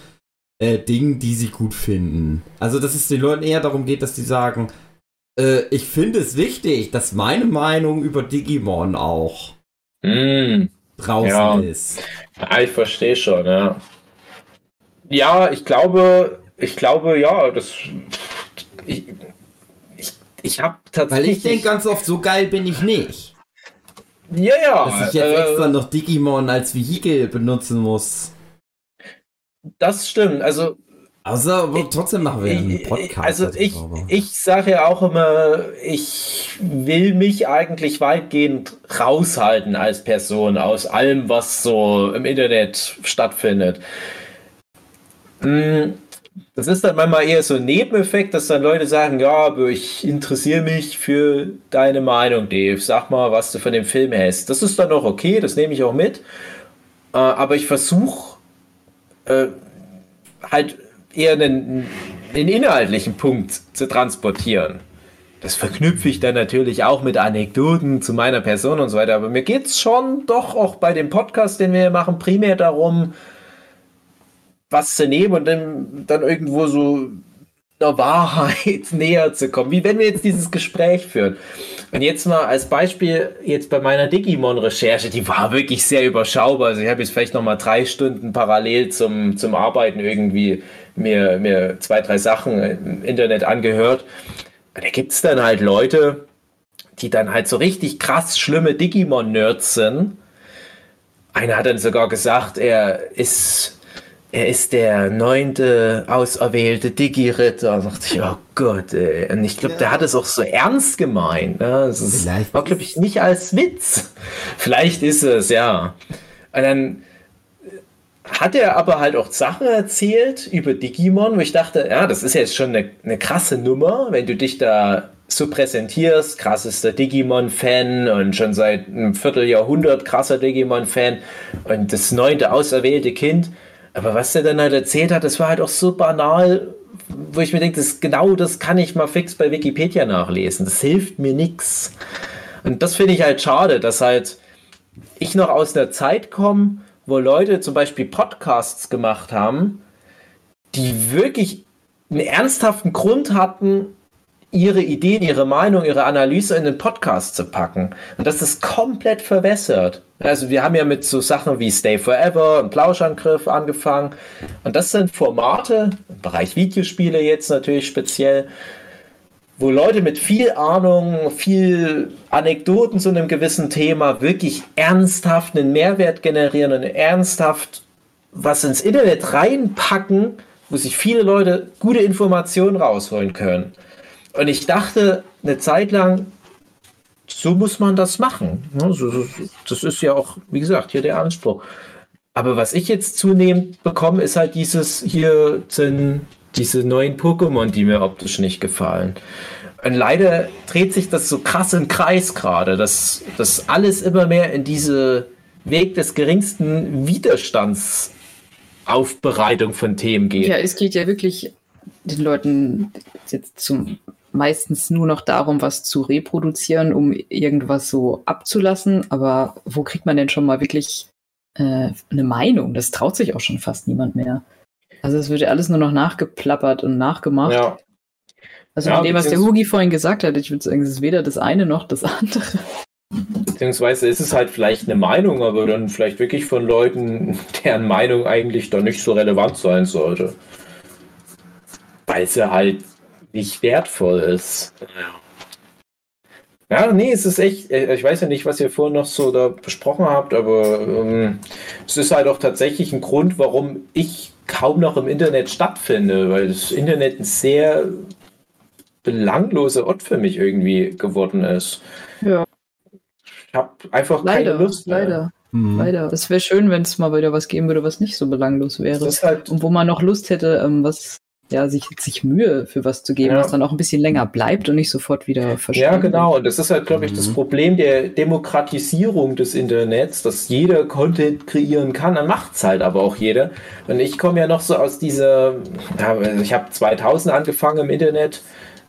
äh, Dingen, die sie gut finden. Also, dass es den Leuten eher darum geht, dass sie sagen, äh, ich finde es wichtig, dass meine Meinung über Digimon auch mm, draußen ja. ist. Ja, ich verstehe schon, ja. Ja, ich glaube, ich glaube, ja, das. Ich, ich, ich habe tatsächlich. Weil ich denke ganz oft, so geil bin ich nicht. Ja, ja. Dass ich jetzt äh, extra noch Digimon als Vehikel benutzen muss. Das stimmt. Also. Also, aber trotzdem machen wir einen Podcast. Also, ich, ich sage ja auch immer, ich will mich eigentlich weitgehend raushalten als Person aus allem, was so im Internet stattfindet. Hm, das ist dann manchmal eher so ein Nebeneffekt, dass dann Leute sagen, ja, aber ich interessiere mich für deine Meinung, Dave. Sag mal, was du von dem Film hast. Das ist dann auch okay, das nehme ich auch mit. Äh, aber ich versuche äh, halt eher einen, einen inhaltlichen Punkt zu transportieren. Das verknüpfe ich dann natürlich auch mit Anekdoten zu meiner Person und so weiter. Aber mir geht es schon doch auch bei dem Podcast, den wir machen, primär darum, was zu nehmen und dann irgendwo so der Wahrheit näher zu kommen. Wie wenn wir jetzt dieses Gespräch führen. Und jetzt mal als Beispiel, jetzt bei meiner Digimon-Recherche, die war wirklich sehr überschaubar. Also ich habe jetzt vielleicht noch mal drei Stunden parallel zum, zum Arbeiten irgendwie mir, mir zwei, drei Sachen im Internet angehört. Da gibt es dann halt Leute, die dann halt so richtig krass schlimme Digimon-Nerds sind. Einer hat dann sogar gesagt, er ist er ist der neunte auserwählte Digi-Ritter. Da dachte ich, oh Gott, ey. Und ich glaube, ja. der hat es auch so ernst gemeint. Ne? Das war, glaube ich, nicht als Witz. Vielleicht ist es, ja. Und dann hat er aber halt auch Sachen erzählt über Digimon, wo ich dachte, ja, das ist jetzt schon eine, eine krasse Nummer, wenn du dich da so präsentierst, krassester Digimon-Fan und schon seit einem Vierteljahrhundert krasser Digimon-Fan und das neunte auserwählte Kind. Aber was der dann halt erzählt hat, das war halt auch so banal, wo ich mir denke, das, genau das kann ich mal fix bei Wikipedia nachlesen. Das hilft mir nichts. Und das finde ich halt schade, dass halt ich noch aus der Zeit komme, wo Leute zum Beispiel Podcasts gemacht haben, die wirklich einen ernsthaften Grund hatten, ihre Ideen, ihre Meinung, ihre Analyse in den Podcast zu packen. Und das ist komplett verwässert. Also wir haben ja mit so Sachen wie Stay Forever und Plauschangriff angefangen. Und das sind Formate, im Bereich Videospiele jetzt natürlich speziell, wo Leute mit viel Ahnung, viel Anekdoten zu einem gewissen Thema wirklich ernsthaft einen Mehrwert generieren und ernsthaft was ins Internet reinpacken, wo sich viele Leute gute Informationen rausholen können. Und ich dachte eine Zeit lang, so muss man das machen. Das ist ja auch, wie gesagt, hier der Anspruch. Aber was ich jetzt zunehmend bekomme, ist halt dieses hier sind diese neuen Pokémon, die mir optisch nicht gefallen. Und leider dreht sich das so krass im Kreis gerade, dass das alles immer mehr in diese Weg des geringsten Widerstands Aufbereitung von Themen geht. Ja, es geht ja wirklich den Leuten jetzt zum meistens nur noch darum, was zu reproduzieren, um irgendwas so abzulassen. Aber wo kriegt man denn schon mal wirklich äh, eine Meinung? Das traut sich auch schon fast niemand mehr. Also es wird ja alles nur noch nachgeplappert und nachgemacht. Ja. Also ja, von dem, was der Hugi vorhin gesagt hat, ich würde sagen, es ist weder das eine noch das andere. Beziehungsweise ist es halt vielleicht eine Meinung, aber dann vielleicht wirklich von Leuten, deren Meinung eigentlich doch nicht so relevant sein sollte. Weil sie halt nicht wertvoll ist. Ja, nee, es ist echt, äh, ich weiß ja nicht, was ihr vorhin noch so da besprochen habt, aber ähm, es ist halt auch tatsächlich ein Grund, warum ich kaum noch im Internet stattfinde, weil das Internet ein sehr belangloser Ort für mich irgendwie geworden ist. Ja. Ich habe einfach leider, keine Lust. Mehr. Leider. Mhm. Leider. Es wäre schön, wenn es mal wieder was geben würde, was nicht so belanglos wäre. Halt und wo man noch Lust hätte, ähm, was ja, sich, sich Mühe für was zu geben, ja. was dann auch ein bisschen länger bleibt und nicht sofort wieder verschwindet. Ja, genau. Und das ist halt, glaube ich, mhm. das Problem der Demokratisierung des Internets, dass jeder Content kreieren kann. Dann macht es halt aber auch jeder. Und ich komme ja noch so aus dieser, ich habe 2000 angefangen im Internet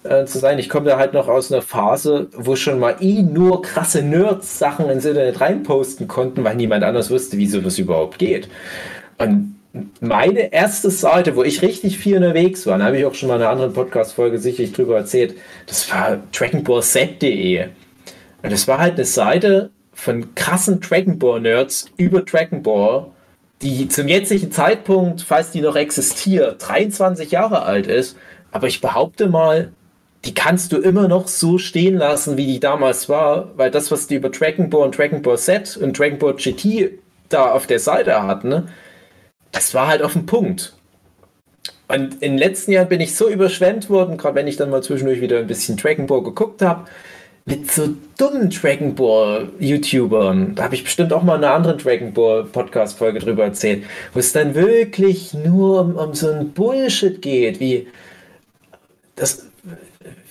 äh, zu sein. Ich komme da halt noch aus einer Phase, wo schon mal eh nur krasse Nerds Sachen ins Internet reinposten konnten, weil niemand anders wusste, wie sowas überhaupt geht. Und meine erste Seite, wo ich richtig viel unterwegs war, da habe ich auch schon mal in einer anderen Podcast-Folge sicherlich drüber erzählt, das war DragonBallZ.de. Und das war halt eine Seite von krassen Dragon Ball Nerds über Dragon Ball, die zum jetzigen Zeitpunkt, falls die noch existiert, 23 Jahre alt ist. Aber ich behaupte mal, die kannst du immer noch so stehen lassen, wie die damals war, weil das, was die über Dragon Ball und Dragon Ball Z und Dragon Ball GT da auf der Seite hatten, ne, das war halt auf dem Punkt. Und in den letzten Jahren bin ich so überschwemmt worden, gerade wenn ich dann mal zwischendurch wieder ein bisschen Dragon Ball geguckt habe, mit so dummen Dragon Ball YouTubern. Da habe ich bestimmt auch mal eine andere Dragon Ball Podcast Folge drüber erzählt, wo es dann wirklich nur um, um so ein Bullshit geht, wie das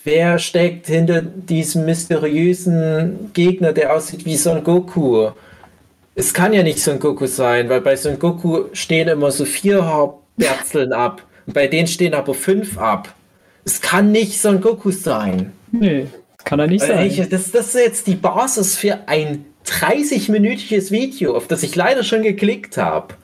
wer steckt hinter diesem mysteriösen Gegner, der aussieht wie Son Goku? Es kann ja nicht Son Goku sein, weil bei Son Goku stehen immer so vier Hauptwurzeln ab. Und bei denen stehen aber fünf ab. Es kann nicht Son Goku sein. Nee, kann er nicht sein. Ich, das, das ist jetzt die Basis für ein 30-minütiges Video, auf das ich leider schon geklickt habe.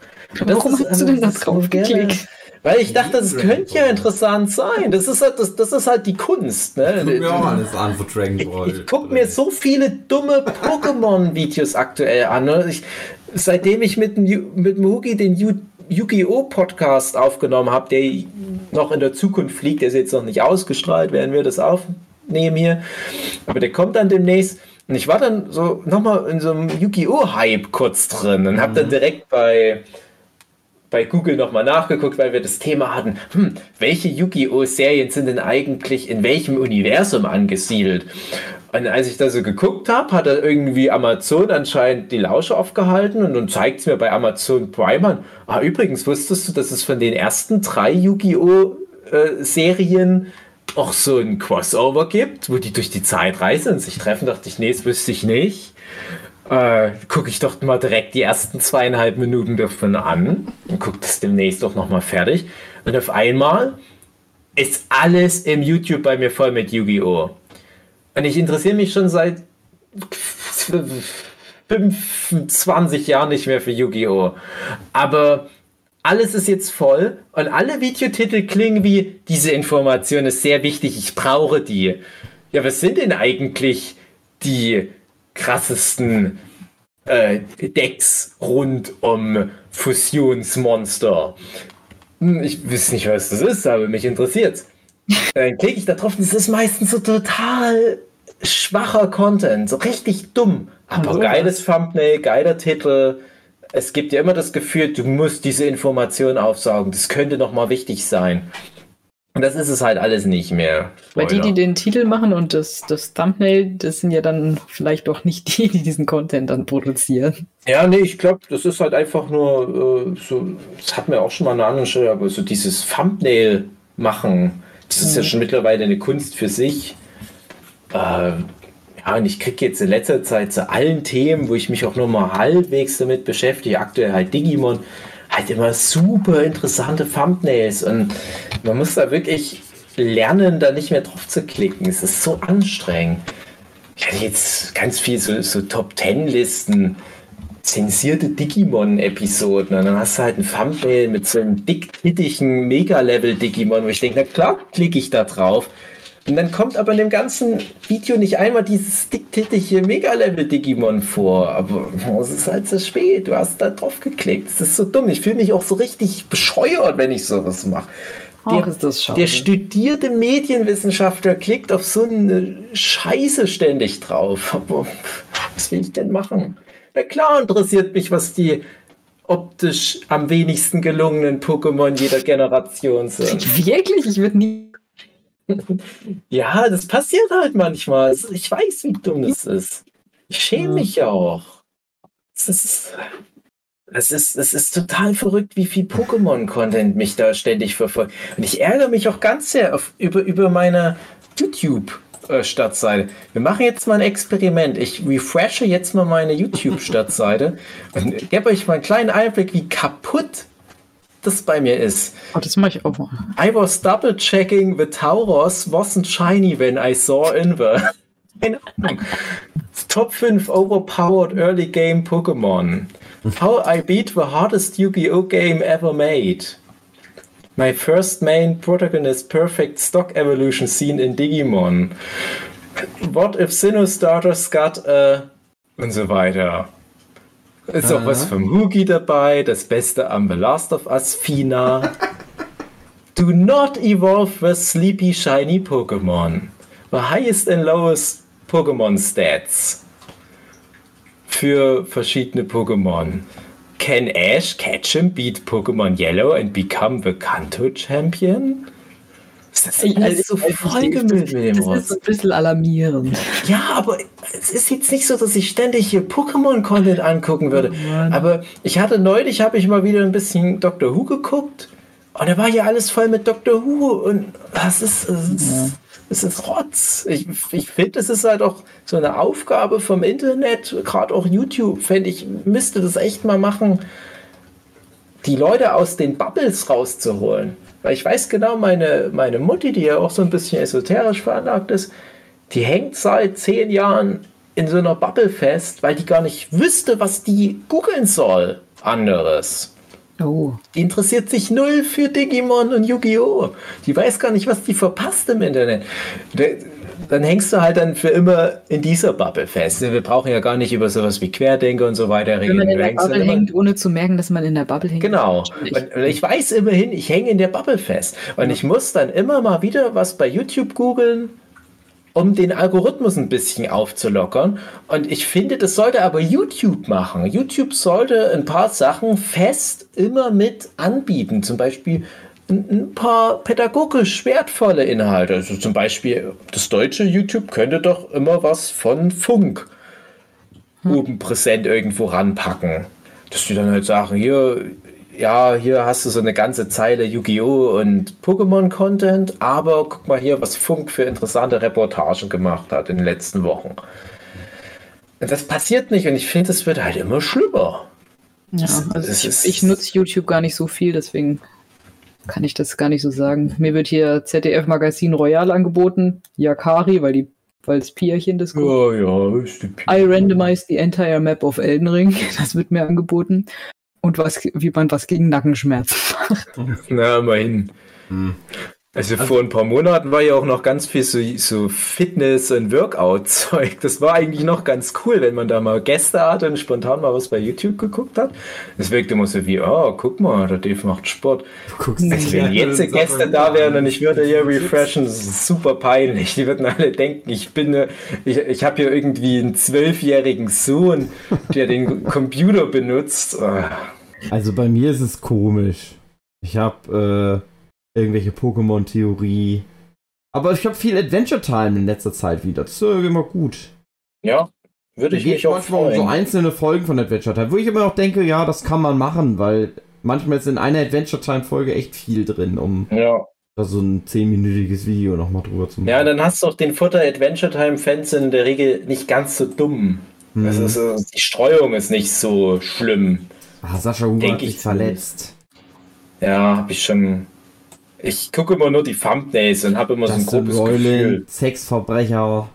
Warum hast du denn da drauf geklickt? Weil ich dachte, das könnte ja interessant sein. Das ist halt, das, das ist halt die Kunst. Ne? Ich guck mir auch alles an für Dragon Ball. Ich, ich gucke mir so viele dumme Pokémon-Videos aktuell an. Ne? Ich, seitdem ich mit, mit Mugi den Yu Yu-Gi-Oh! Podcast aufgenommen habe, der noch in der Zukunft fliegt, der ist jetzt noch nicht ausgestrahlt, werden wir das aufnehmen hier. Aber der kommt dann demnächst. Und ich war dann so nochmal in so einem Yu-Gi-Oh! Hype kurz drin und habe dann mhm. direkt bei bei Google nochmal nachgeguckt, weil wir das Thema hatten, hm, welche Yu-Gi-Oh!-Serien sind denn eigentlich in welchem Universum angesiedelt? Und als ich da so geguckt habe, hat er irgendwie Amazon anscheinend die Lausche aufgehalten und dann zeigt es mir bei Amazon Prime an. Ah, übrigens, wusstest du, dass es von den ersten drei Yu-Gi-Oh! Äh, auch so ein Crossover gibt, wo die durch die Zeit reisen und sich treffen? Dachte ich, nee, das wüsste ich nicht äh, gucke ich doch mal direkt die ersten zweieinhalb Minuten davon an und gucke das demnächst doch nochmal fertig. Und auf einmal ist alles im YouTube bei mir voll mit Yu-Gi-Oh! Und ich interessiere mich schon seit 25 Jahren nicht mehr für Yu-Gi-Oh! Aber alles ist jetzt voll und alle Videotitel klingen wie, diese Information ist sehr wichtig, ich brauche die. Ja, was sind denn eigentlich die krassesten äh, Decks rund um Fusionsmonster? Hm, ich weiß nicht, was das ist, aber mich interessiert's. Dann klicke ich da drauf und es ist meistens so total schwacher Content, so richtig dumm. Aber Also geiles Thumbnail, geiler Titel. Es gibt ja immer das Gefühl, du musst diese Information aufsaugen. Das könnte noch mal wichtig sein. Und das ist es halt alles nicht mehr. Weil die, die den Titel machen und das, das Thumbnail, das sind ja dann vielleicht doch nicht die, die diesen Content dann produzieren. Ja, nee, ich glaube, das ist halt einfach nur äh, so, das hatten wir auch schon mal an einer anderen Stelle, aber so dieses Thumbnail machen, das ist ja Mhm. schon mittlerweile eine Kunst für sich. Äh, ja, und ich kriege jetzt in letzter Zeit zu allen Themen, wo ich mich auch nur mal halbwegs damit beschäftige, aktuell halt Digimon, halt immer super interessante Thumbnails und man muss da wirklich lernen, da nicht mehr drauf zu klicken. Es ist so anstrengend. Ich hatte jetzt ganz viel so, so Top-10-Listen, zensierte Digimon-Episoden und dann hast du halt ein Thumbnail mit so einem dicktittigen Mega-Level-Digimon, wo ich denke, na klar, klicke ich da drauf. Und dann kommt aber in dem ganzen Video nicht einmal dieses dicktittige Mega-Level-Digimon vor. Aber es ist halt so spät, du hast da drauf geklickt. Das ist so dumm. Ich fühle mich auch so richtig bescheuert, wenn ich sowas mache. Schade. Der studierte Medienwissenschaftler klickt auf so eine Scheiße ständig drauf. Aber was will ich denn machen? Na klar interessiert mich, was die optisch am wenigsten gelungenen Pokémon jeder Generation sind. Wirklich? Ich würde nie. Ja, das passiert halt manchmal. Ich weiß, wie dumm das ist. Ich schäme mich ja auch. Das ist, das ist, das ist total verrückt, wie viel Pokémon-Content mich da ständig verfolgt. Und ich ärgere mich auch ganz sehr auf, über, über meine YouTube-Startseite. Wir machen jetzt mal ein Experiment. Ich refreshe jetzt mal meine YouTube-Startseite und gebe euch mal einen kleinen Einblick, wie kaputt das bei mir ist. Oh, das mache ich auch mal. I was double checking the Tauros wasn't shiny when I saw Inver. Keine Ahnung. Top 5 overpowered early game Pokémon. How I beat the hardest Yu-Gi-Oh! game ever made. My first main protagonist perfect stock evolution scene in Digimon. What if Sinnoh-Starters got a... und so weiter. Ist auch was vom Hugi dabei, das Beste am The Last of Us Fina. Do not evolve the sleepy shiny Pokémon. The highest and lowest Pokémon Stats. Für verschiedene Pokémon. Can Ash catch him, beat Pokémon Yellow and become the Kanto Champion? Ist das alles so vollgemüllt mit dem Das ist ein bisschen alarmierend. Ja, aber es ist jetzt nicht so, dass ich ständig hier Pokémon-Content angucken würde. Mann. aber ich hatte neulich, habe ich mal wieder ein bisschen Doctor Who geguckt. Und da war hier alles voll mit Doctor Who. Und das ist, es ist, es ist Rotz. Ich, ich finde, es ist halt auch so eine Aufgabe vom Internet, gerade auch YouTube, fände ich, müsste das echt mal machen, die Leute aus den Bubbles rauszuholen. Weil ich weiß genau, meine, meine Mutti, die ja auch so ein bisschen esoterisch veranlagt ist, die hängt seit zehn Jahren in so einer Bubble fest, weil die gar nicht wüsste, was die googeln soll. Anderes. Oh. Die interessiert sich null für Digimon und Yu-Gi-Oh! Die weiß gar nicht, was die verpasst im Internet. Dann hängst du halt dann für immer in dieser Bubble fest. Wir brauchen ja gar nicht über sowas wie Querdenker und so weiter Wenn reden. man in der Bubble hängt, ohne zu merken, dass man in der Bubble hängt. Genau. Und ich weiß immerhin, ich hänge in der Bubble fest. Und ich muss dann immer mal wieder was bei YouTube googeln, um den Algorithmus ein bisschen aufzulockern. Und ich finde, das sollte aber YouTube machen. YouTube sollte ein paar Sachen fest immer mit anbieten. Zum Beispiel ein, paar pädagogisch wertvolle Inhalte. Also zum Beispiel das deutsche YouTube könnte doch immer was von Funk oben präsent irgendwo ranpacken. Dass die dann halt sagen, hier, ja, hier hast du so eine ganze Zeile Yu-Gi-Oh! und Pokémon-Content, aber guck mal hier, was Funk für interessante Reportagen gemacht hat in den letzten Wochen. Das passiert nicht und ich finde, es wird halt immer schlimmer. Ja, also ich, ich nutze YouTube gar nicht so viel, deswegen kann ich das gar nicht so sagen. Mir wird hier ZDF Magazin Royal angeboten, Yakari, weil die weil das Pierchen das guckt. Ja, ja, ist die I randomize the entire map of Elden Ring. Das wird mir angeboten. Und was, wie man was gegen Nackenschmerzen macht. Na, immerhin. Hm. Also, vor ein paar Monaten war ja auch noch ganz viel so, so Fitness- und Workout-Zeug. Das war eigentlich noch ganz cool, wenn man da mal Gäste hatte und spontan mal was bei YouTube geguckt hat. Das wirkte immer so wie, oh, guck mal, der Dave macht Sport. Du guckst Also, wenn jetzt Gäste da wären und ich würde hier refreshen, das ist super peinlich. Die würden alle denken, ich bin, eine, ich, ich habe hier irgendwie einen zwölfjährigen Sohn, der den Computer benutzt. Ah. Also bei mir ist es komisch. Ich habe äh, irgendwelche Pokémon-Theorie. Aber ich habe viel Adventure Time in letzter Zeit wieder. Das ist immer gut. Ja, würde ich mich auch manchmal um so freuen. einzelne Folgen von Adventure Time, wo ich immer noch denke, ja, das kann man machen, weil manchmal ist in einer Adventure Time Folge echt viel drin, um Ja. da so ein 10-minütiges Video nochmal drüber zu machen. ja, dann hast du auch den Futter Adventure Time Fans in der Regel nicht ganz so dumm. Hm. Das ist, die Streuung ist nicht so schlimm. ah, Sascha Huber denk hat ich sich verletzt. Ja, habe ich schon. Ich gucke immer nur die Thumbnails und habe immer so ein Justin grobes Gefühl. Roiland, Sexverbrecher.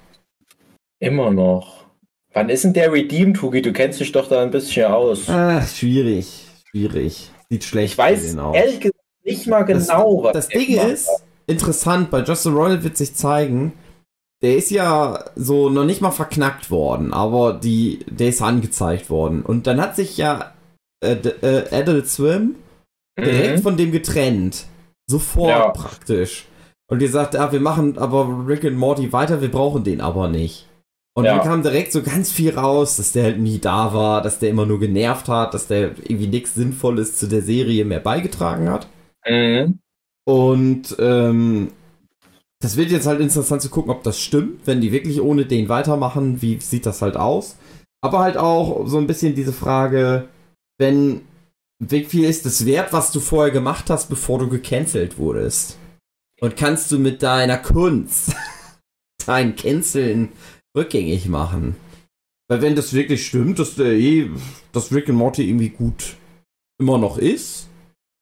Immer noch. Wann ist denn der Redeemed, Hugi? Du kennst dich doch da ein bisschen aus. Ah, schwierig. Schwierig. Sieht schlecht Ich weiß aus. ehrlich gesagt nicht mal Das- genau, was Das Ding gemacht ist, interessant, bei Justin Roiland wird sich zeigen, der ist ja so noch nicht mal verknackt worden, aber die, der ist angezeigt worden. Und dann hat sich ja äh, äh, Adult Swim direkt Mhm. von dem getrennt. Sofort Ja. praktisch. Und die sagt, ah, wir machen aber Rick and Morty weiter, wir brauchen den aber nicht. Und Ja. dann kam direkt so ganz viel raus, dass der halt nie da war, dass der immer nur genervt hat, dass der irgendwie nichts Sinnvolles zu der Serie mehr beigetragen hat. Mhm. Und ähm, das wird jetzt halt interessant zu gucken, ob das stimmt, wenn die wirklich ohne den weitermachen, wie sieht das halt aus? Aber halt auch so ein bisschen diese Frage, wenn wie viel ist es wert, was du vorher gemacht hast, bevor du gecancelt wurdest? Und kannst du mit deiner Kunst dein Canceln rückgängig machen? Weil wenn das wirklich stimmt, dass der eh, dass Rick and Morty irgendwie gut immer noch ist,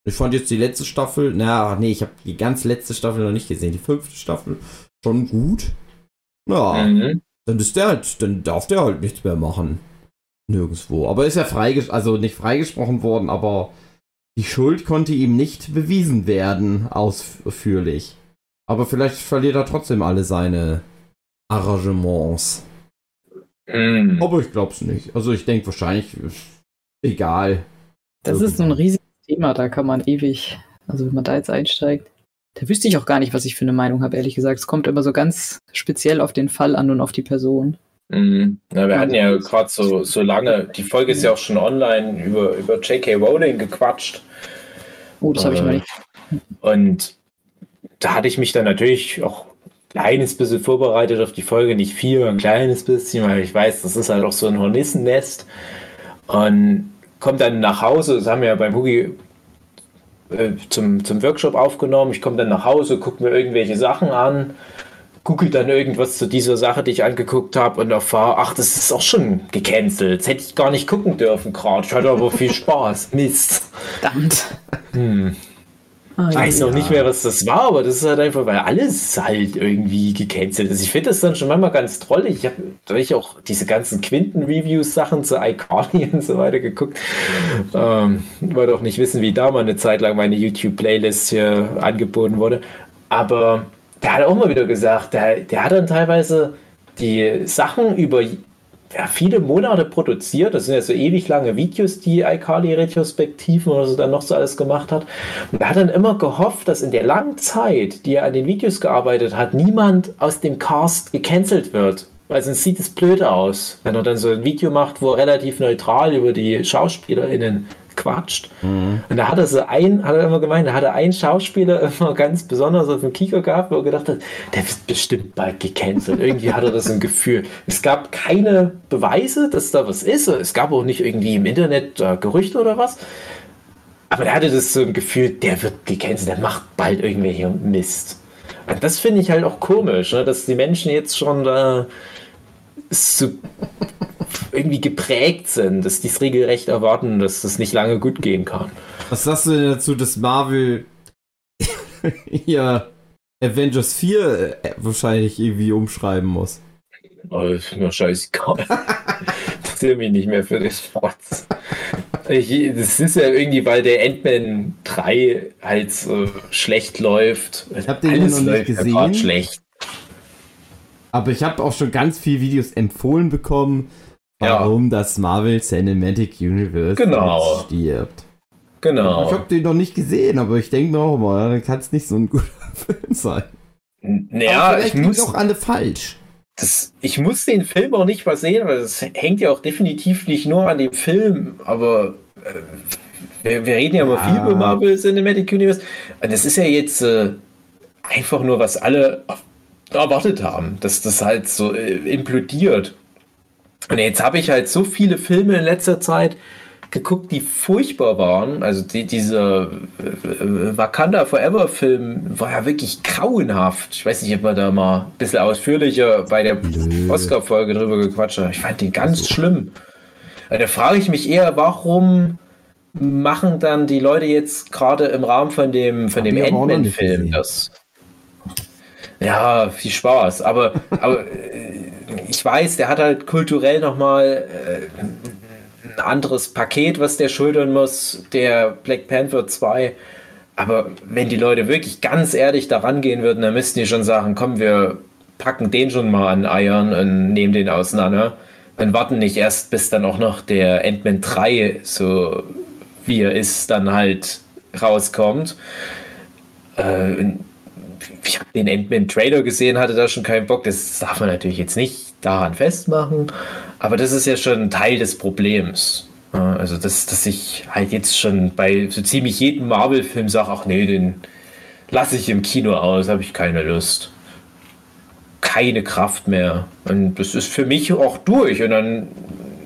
ich fand jetzt die letzte Staffel, na, nee, ich habe die ganz letzte Staffel noch nicht gesehen. Die fünfte Staffel schon gut. Ja, Mhm. dann ist der halt, dann darf der halt nichts mehr machen. Nirgendwo. Aber ist ja freiges also nicht freigesprochen worden, aber die Schuld konnte ihm nicht bewiesen werden, ausführlich. Aber vielleicht verliert er trotzdem alle seine Arrangements. Mhm. Aber ich glaub's nicht. Also ich denke wahrscheinlich, ist egal. Das ist so ein riesiges Thema, da kann man ewig, also wenn man da jetzt einsteigt, da wüsste ich auch gar nicht, was ich für eine Meinung habe, ehrlich gesagt. Es kommt immer so ganz speziell auf den Fall an und auf die Person. Mhm. Ja, wir hatten ja gerade so, so lange, die Folge ist ja auch schon online, über, über J.K. Rowling gequatscht. Oh, das habe ich noch Äh, nicht. Und da hatte ich mich dann natürlich auch ein kleines bisschen vorbereitet auf die Folge, nicht viel, ein kleines bisschen, weil ich weiß, das ist halt auch so ein Hornissennest. Und komme dann nach Hause, das haben wir ja beim Hugi äh, zum, zum Workshop aufgenommen. Ich komme dann nach Hause, gucke mir irgendwelche Sachen an, google dann irgendwas zu dieser Sache, die ich angeguckt habe und erfahre, ach, das ist auch schon gecancelt. Das hätte ich gar nicht gucken dürfen gerade. Ich hatte aber viel Spaß. Mist. Verdammt. Hm. Ich ja. weiß noch nicht mehr, was das war, aber das ist halt einfach, weil alles halt irgendwie gecancelt ist. Ich finde das dann schon manchmal ganz trollig. Ich habe ich auch diese ganzen Quinten-Reviews-Sachen zu iCarly und so weiter geguckt. Ähm, wollte auch nicht wissen, wie da mal eine Zeit lang meine YouTube-Playlist hier angeboten wurde. Aber der hat auch mal wieder gesagt, der, der hat dann teilweise die Sachen über ja, viele Monate produziert. Das sind ja so ewig lange Videos, die iCarly-Retrospektiven oder so dann noch so alles gemacht hat. Und er hat dann immer gehofft, dass in der langen Zeit, die er an den Videos gearbeitet hat, niemand aus dem Cast gecancelt wird. Weil sonst sieht es blöd aus, wenn er dann so ein Video macht, wo relativ neutral über die SchauspielerInnen quatscht. Und da hat er so ein, hat er immer gemeint, da hat er einen Schauspieler immer ganz besonders auf dem Kieker gehabt, wo er gedacht hat, der wird bestimmt bald gecancelt. Irgendwie hat er das ein Gefühl. Es gab keine Beweise, dass da was ist. Es gab auch nicht irgendwie im Internet äh, Gerüchte oder was. Aber er hatte das so ein Gefühl, der wird gecancelt, der macht bald irgendwelche Mist. Und das finde ich halt auch komisch, ne, dass die Menschen jetzt schon da so irgendwie geprägt sind, dass die es regelrecht erwarten, dass das nicht lange gut gehen kann. Was sagst du denn dazu, dass Marvel hier Avengers 4 äh, wahrscheinlich irgendwie umschreiben muss? Oh, ist mir scheißegal. Interessiere mich nicht mehr für den. Ich, das ist ja irgendwie, weil der Ant-Man 3 halt so schlecht läuft. Ich habe den ja noch nicht gesehen. Ja schlecht. Aber ich habe auch schon ganz viele Videos empfohlen bekommen, warum ja. das Marvel Cinematic Universe genau. stirbt. Genau. Ich habe den noch nicht gesehen, aber ich denke mir auch mal, dann kann es nicht so ein guter Film sein. Naja, ich muss auch alle falsch. Das, ich muss den Film auch nicht mal sehen, weil das hängt ja auch definitiv nicht nur an dem Film, aber äh, wir, wir, reden ja, ja immer viel über Marvel Cinematic Universe. Das ist ja jetzt äh, einfach nur, was alle erwartet haben, dass das halt so äh, implodiert. Und jetzt habe ich halt so viele Filme in letzter Zeit geguckt, die furchtbar waren. Also die, dieser äh, Wakanda Forever Film war ja wirklich grauenhaft. Ich weiß nicht, ob man da mal ein bisschen ausführlicher bei der Oscar-Folge drüber gequatscht hat. Ich fand den ganz so. schlimm. Da frage ich mich eher, warum machen dann die Leute jetzt gerade im Rahmen von dem, von dem Ant-Man-Film das? Ja, viel Spaß. Aber, aber äh, ich weiß, der hat halt kulturell nochmal äh, ein anderes Paket, was der schultern muss, der Black Panther 2. Aber wenn die Leute wirklich ganz ehrlich daran gehen würden, dann müssten die schon sagen, komm, wir packen den schon mal an Eiern und nehmen den auseinander. Und warten nicht erst, bis dann auch noch der Ant-Man 3, so wie er ist, dann halt rauskommt. Äh, ich habe den Ant-Man-Trailer gesehen, hatte da schon keinen Bock. Das darf man natürlich jetzt nicht daran festmachen. Aber das ist ja schon ein Teil des Problems. Also, dass, dass ich halt jetzt schon bei so ziemlich jedem Marvel-Film sage, ach nee, den lasse ich im Kino aus, habe ich keine Lust. Keine Kraft mehr. Und das ist für mich auch durch. Und dann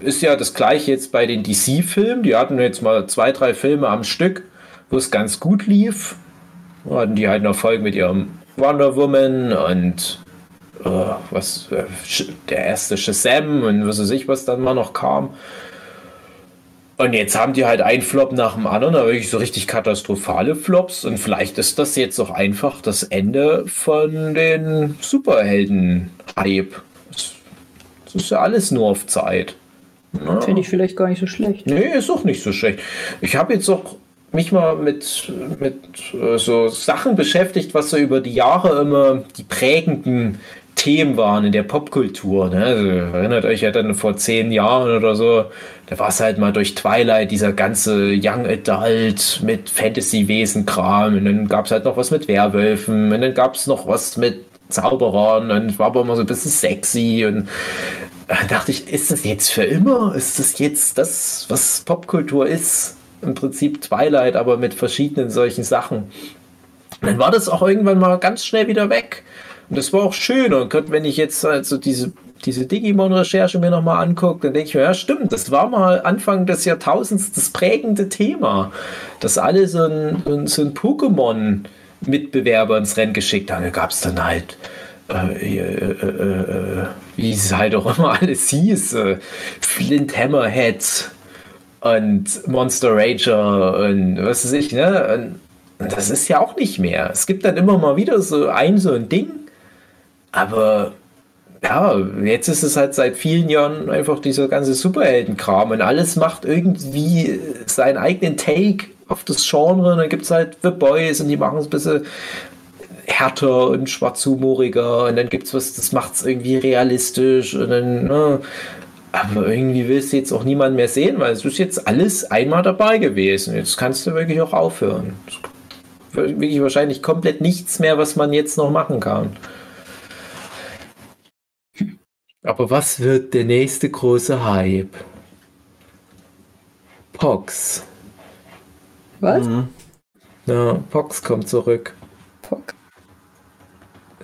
ist ja das gleiche jetzt bei den DC-Filmen. Die hatten jetzt mal zwei, drei Filme am Stück, wo es ganz gut lief. Da hatten die halt einen Erfolg mit ihrem Wonder Woman und uh, was äh, der erste Shazam und was weiß ich, was dann mal noch kam. Und jetzt haben die halt einen Flop nach dem anderen, aber wirklich so richtig katastrophale Flops. Und vielleicht ist das jetzt auch einfach das Ende von den Superhelden-Hype. Das ist ja alles nur auf Zeit. Ja. Finde ich vielleicht gar nicht so schlecht. Nee, ist auch nicht so schlecht. Ich habe jetzt auch mich mal mit, mit äh, so Sachen beschäftigt, was so über die Jahre immer die prägenden Themen waren in der Popkultur. Ne? Also, erinnert euch ja dann vor zehn Jahren oder so, da war es halt mal durch Twilight, dieser ganze Young Adult mit Fantasy-Wesen-Kram und dann gab es halt noch was mit Werwölfen und dann gab es noch was mit Zauberern und war aber immer so ein bisschen sexy und da dachte ich, ist das jetzt für immer? Ist das jetzt das, was Popkultur ist? Im Prinzip Twilight, aber mit verschiedenen solchen Sachen. Dann war das auch irgendwann mal ganz schnell wieder weg. Und das war auch schön. Und wenn ich jetzt also diese, diese Digimon-Recherche mir nochmal angucke, dann denke ich mir, ja, stimmt, das war mal Anfang des Jahrtausends das prägende Thema, dass alle so ein, so ein Pokémon-Mitbewerber ins Rennen geschickt haben. Da gab es dann halt. Äh, äh, äh, wie es halt auch immer alles hieß, Flint Hammerhead und Monster Rager und was weiß ich, ne? Und das ist ja auch nicht mehr. Es gibt dann immer mal wieder so ein, so ein Ding, aber ja, jetzt ist es halt seit vielen Jahren einfach dieser ganze Superheldenkram und alles macht irgendwie seinen eigenen Take auf das Genre. Und dann gibt es halt The Boys und die machen es ein bisschen härter und schwarzhumoriger und dann gibt es was, das macht es irgendwie realistisch und dann, ne, aber irgendwie willst du jetzt auch niemand mehr sehen, weil es ist jetzt alles einmal dabei gewesen. Jetzt kannst du wirklich auch aufhören. Wirklich wahrscheinlich komplett nichts mehr, was man jetzt noch machen kann. Aber was wird der nächste große Hype? Pox. Was? Mhm. Ja, Pox kommt zurück. Pox.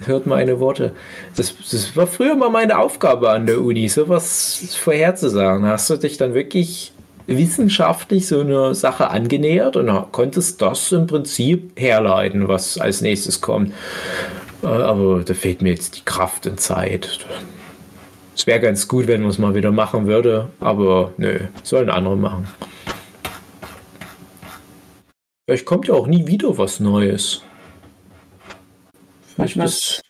Hört meine Worte. Das, das war früher mal meine Aufgabe an der Uni, sowas vorherzusagen. Hast du dich dann wirklich wissenschaftlich so eine Sache angenähert und konntest das im Prinzip herleiten, was als nächstes kommt. Äh, aber da fehlt mir jetzt die Kraft und Zeit. Es wäre ganz gut, wenn man es mal wieder machen würde, aber nö, sollen andere machen. Vielleicht kommt ja auch nie wieder was Neues. Manchmal ist,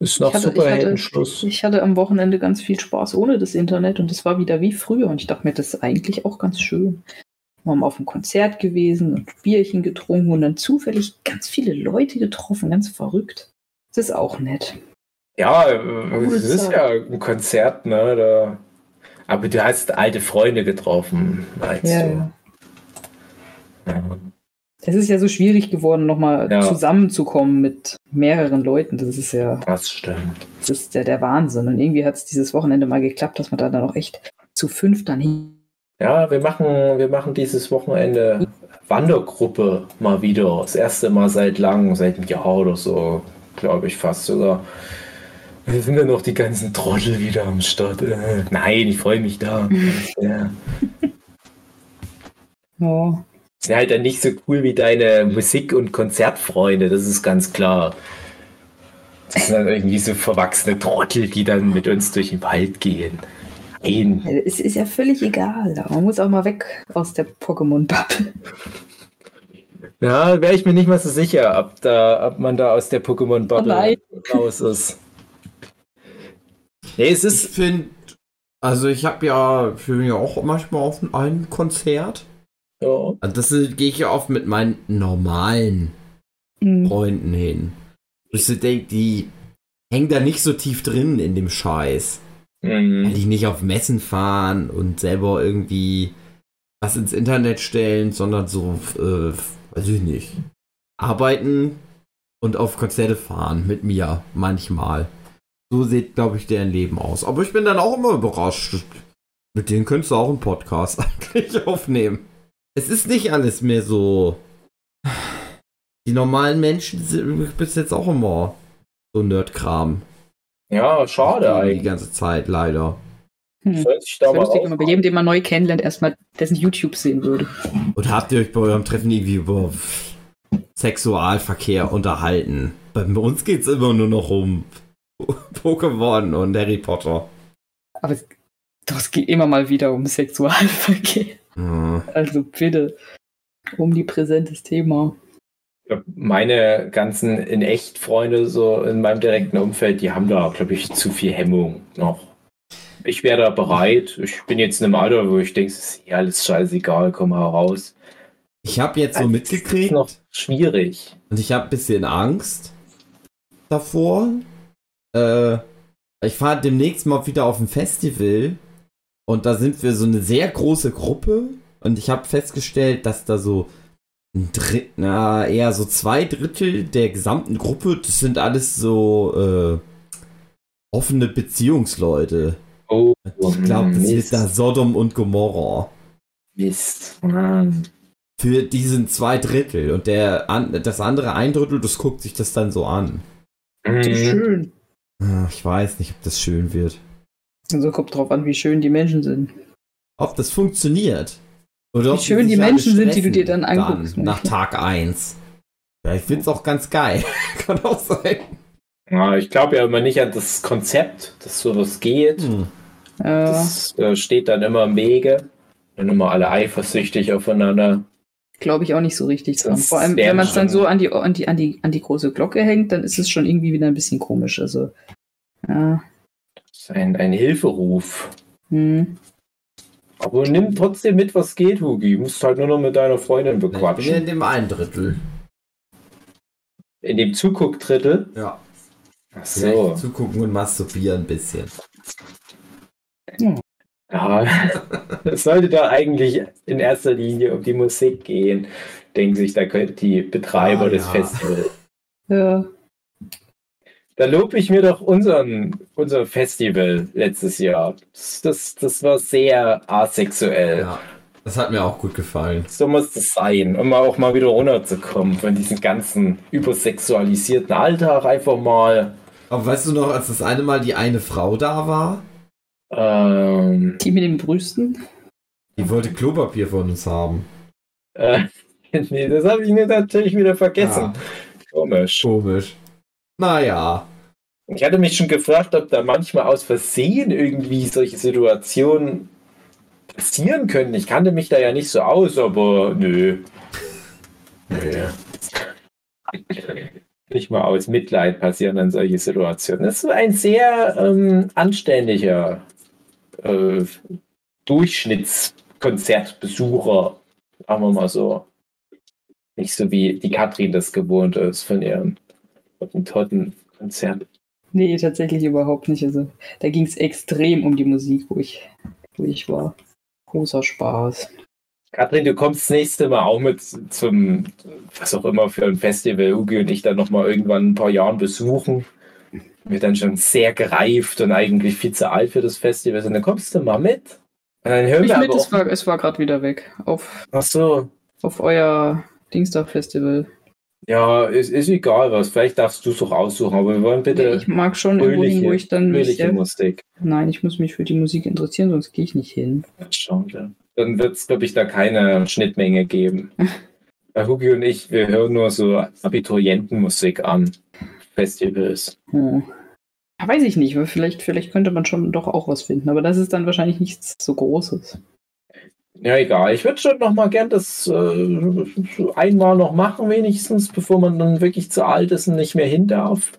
ist nach Superhelden Schluss. Ich hatte am Wochenende ganz viel Spaß ohne das Internet und es war wieder wie früher und ich dachte mir, das ist eigentlich auch ganz schön. waren wir auf einem Konzert gewesen und Bierchen getrunken und dann zufällig ganz viele Leute getroffen, ganz verrückt. Das ist auch nett. Ja, äh, es ist ja ein Konzert, ne? Da, aber du hast alte Freunde getroffen, meinst Ja, du? ja. Ja. Es ist ja so schwierig geworden, nochmal Ja. zusammenzukommen mit mehreren Leuten. Das ist ja Das stimmt. das ist der, der Wahnsinn. Und irgendwie hat es dieses Wochenende mal geklappt, dass man da dann auch echt zu fünf dann hin. Ja, wir machen, wir machen dieses Wochenende Wandergruppe mal wieder. Das erste Mal seit langem, seit einem Jahr oder so, glaube ich fast sogar. Wir sind ja noch die ganzen Trottel wieder am Start. Äh, Nein, ich freue mich da. ja. Ja. Sind halt dann nicht so cool wie deine Musik- und Konzertfreunde, das ist ganz klar. Das sind dann irgendwie so verwachsene Trottel, die dann mit uns durch den Wald gehen. Nein. Es ist ja völlig egal. Man muss auch mal weg aus der Pokémon-Bubble. Ja, wäre ich mir nicht mal so sicher, ob, da, ob man da aus der Oh Pokémon-Bubble nein. raus ist. Nee, es Ich ist. finde, also ich habe ja, ich bin ja auch manchmal auf ein Konzert. Ja, Also das gehe ich ja oft mit meinen normalen Hm. Freunden hin. Ich so denke, die hängen da nicht so tief drin in dem Scheiß. Weil mhm. die nicht auf Messen fahren und selber irgendwie was ins Internet stellen, sondern so, äh, weiß ich nicht, arbeiten und auf Konzerte fahren mit mir manchmal. So sieht, glaube ich, deren Leben aus. Aber ich bin dann auch immer überrascht. Mit denen könntest du auch einen Podcast eigentlich aufnehmen. Es ist nicht alles mehr so. Die normalen Menschen sind bis jetzt auch immer so Nerdkram. ja schade Die eigentlich. ganze Zeit, leider. Hm. Das da lustig, wenn man bei jedem, den man neu kennenlernt, erstmal dessen YouTube sehen würde. Und habt ihr euch bei eurem Treffen irgendwie über Sexualverkehr unterhalten? Bei uns geht's immer nur noch um Pokémon und Harry Potter. Aber es, doch, es geht immer mal wieder um Sexualverkehr. Hm. Also bitte. Omnipräsentes Thema. Meine ganzen in echt Freunde so in meinem direkten Umfeld, die haben da, glaube ich, zu viel Hemmung noch. Ich wäre da bereit. Ich bin jetzt in einem Alter, wo ich denke, es ist eh alles scheißegal, komm heraus. Ich habe jetzt so Das ist mitgekriegt noch schwierig. und ich habe ein bisschen Angst davor. Äh, ich fahre demnächst mal wieder auf ein Festival und da sind wir so eine sehr große Gruppe und ich habe festgestellt, dass da so ein Dritt, na, eher so zwei Drittel der gesamten Gruppe, das sind alles so äh, offene Beziehungsleute. Oh, Ich glaube, das Mist. ist da Sodom und Gomorra. Mist. Für diesen zwei Drittel. Und der an, das andere ein Drittel, das guckt sich das dann so an. Das ist Mhm. schön. Ah, Ich weiß nicht, ob das schön wird. Also kommt drauf an, wie schön die Menschen sind. Ob das funktioniert. Oder Wie ob schön die Menschen sind, die du dir dann anguckst, nach manchmal. Tag 1. Ja, ich find's auch ganz geil. Kann auch sein. Ja, ich glaube ja immer nicht an das Konzept, dass sowas geht. Hm. Das äh, steht dann immer im Wege. Dann immer alle eifersüchtig aufeinander. Glaube ich auch nicht so richtig dran. Vor allem, wenn man es dann so an die, an, die, an, die, an die große Glocke hängt, dann ist es schon irgendwie wieder ein bisschen komisch. Also, ja. Das ist ein, ein Hilferuf. Hm. Aber nimm trotzdem mit, was geht, Hugi. Du musst halt nur noch mit deiner Freundin Ich bin in bequatschen. dem einen Drittel. In dem Zuguckdrittel. Ja. Ach so. zugucken und masturbieren ein bisschen. Ja, es sollte da eigentlich in erster Linie um die Musik gehen, denken sich da die Betreiber Ah, des ja. Festivals. Ja. Da lobe ich mir doch unseren, unser Festival letztes Jahr. Das, das, das war sehr asexuell. Ja. Das hat mir auch gut gefallen. So muss das sein, um auch mal wieder runterzukommen von diesem ganzen übersexualisierten Alltag. Einfach mal. Aber weißt du noch, als das eine Mal die eine Frau da war? Ähm, Die mit den Brüsten. Die wollte Klopapier von uns haben. äh, nee, das habe ich mir natürlich wieder vergessen. Ja, Komisch. komisch. Naja. Ich hatte mich schon gefragt, ob da manchmal aus Versehen irgendwie solche Situationen passieren können. Ich kannte mich da ja nicht so aus, aber nö. Nö. Nicht mal aus Mitleid passieren dann solche Situationen. Das ist ein sehr ähm, anständiger äh, Durchschnittskonzertbesucher. Sagen wir mal so. Nicht so wie die Katrin das gewohnt ist von ihren Hottentotten-Konzerten. Nee, tatsächlich überhaupt nicht. Also da ging es extrem um die Musik, wo ich, wo ich war. Großer Spaß. Katrin, du kommst das nächste Mal auch mit zum, was auch immer für ein Festival, Hugi und ich dann nochmal irgendwann ein paar Jahren besuchen. Wir dann schon sehr gereift und eigentlich viel zu alt für das Festival sind. Dann kommst du mal mit. Und dann hören Ich wir mit, aber es war, es war gerade wieder weg. Auf, ach so, auf euer Dingstag-Festival. Ja, ist, ist egal was. Vielleicht darfst du es auch aussuchen, aber wir wollen bitte ich mag schon irgendwo hin, wo ich dann mich fröhliche selbst, Musik. Nein, ich muss mich für die Musik interessieren, sonst gehe ich nicht hin. Schade. Dann wird es, glaube ich, da keine Schnittmenge geben. Bei Hugi und ich, wir hören nur so Abiturientenmusik an. Festivals. Hm. Ja, weiß ich nicht, weil vielleicht, vielleicht könnte man schon doch auch was finden, aber das ist dann wahrscheinlich nichts so Großes. Ja, egal. Ich würde schon noch mal gern das äh, einmal noch machen, wenigstens, bevor man dann wirklich zu alt ist und nicht mehr hin darf.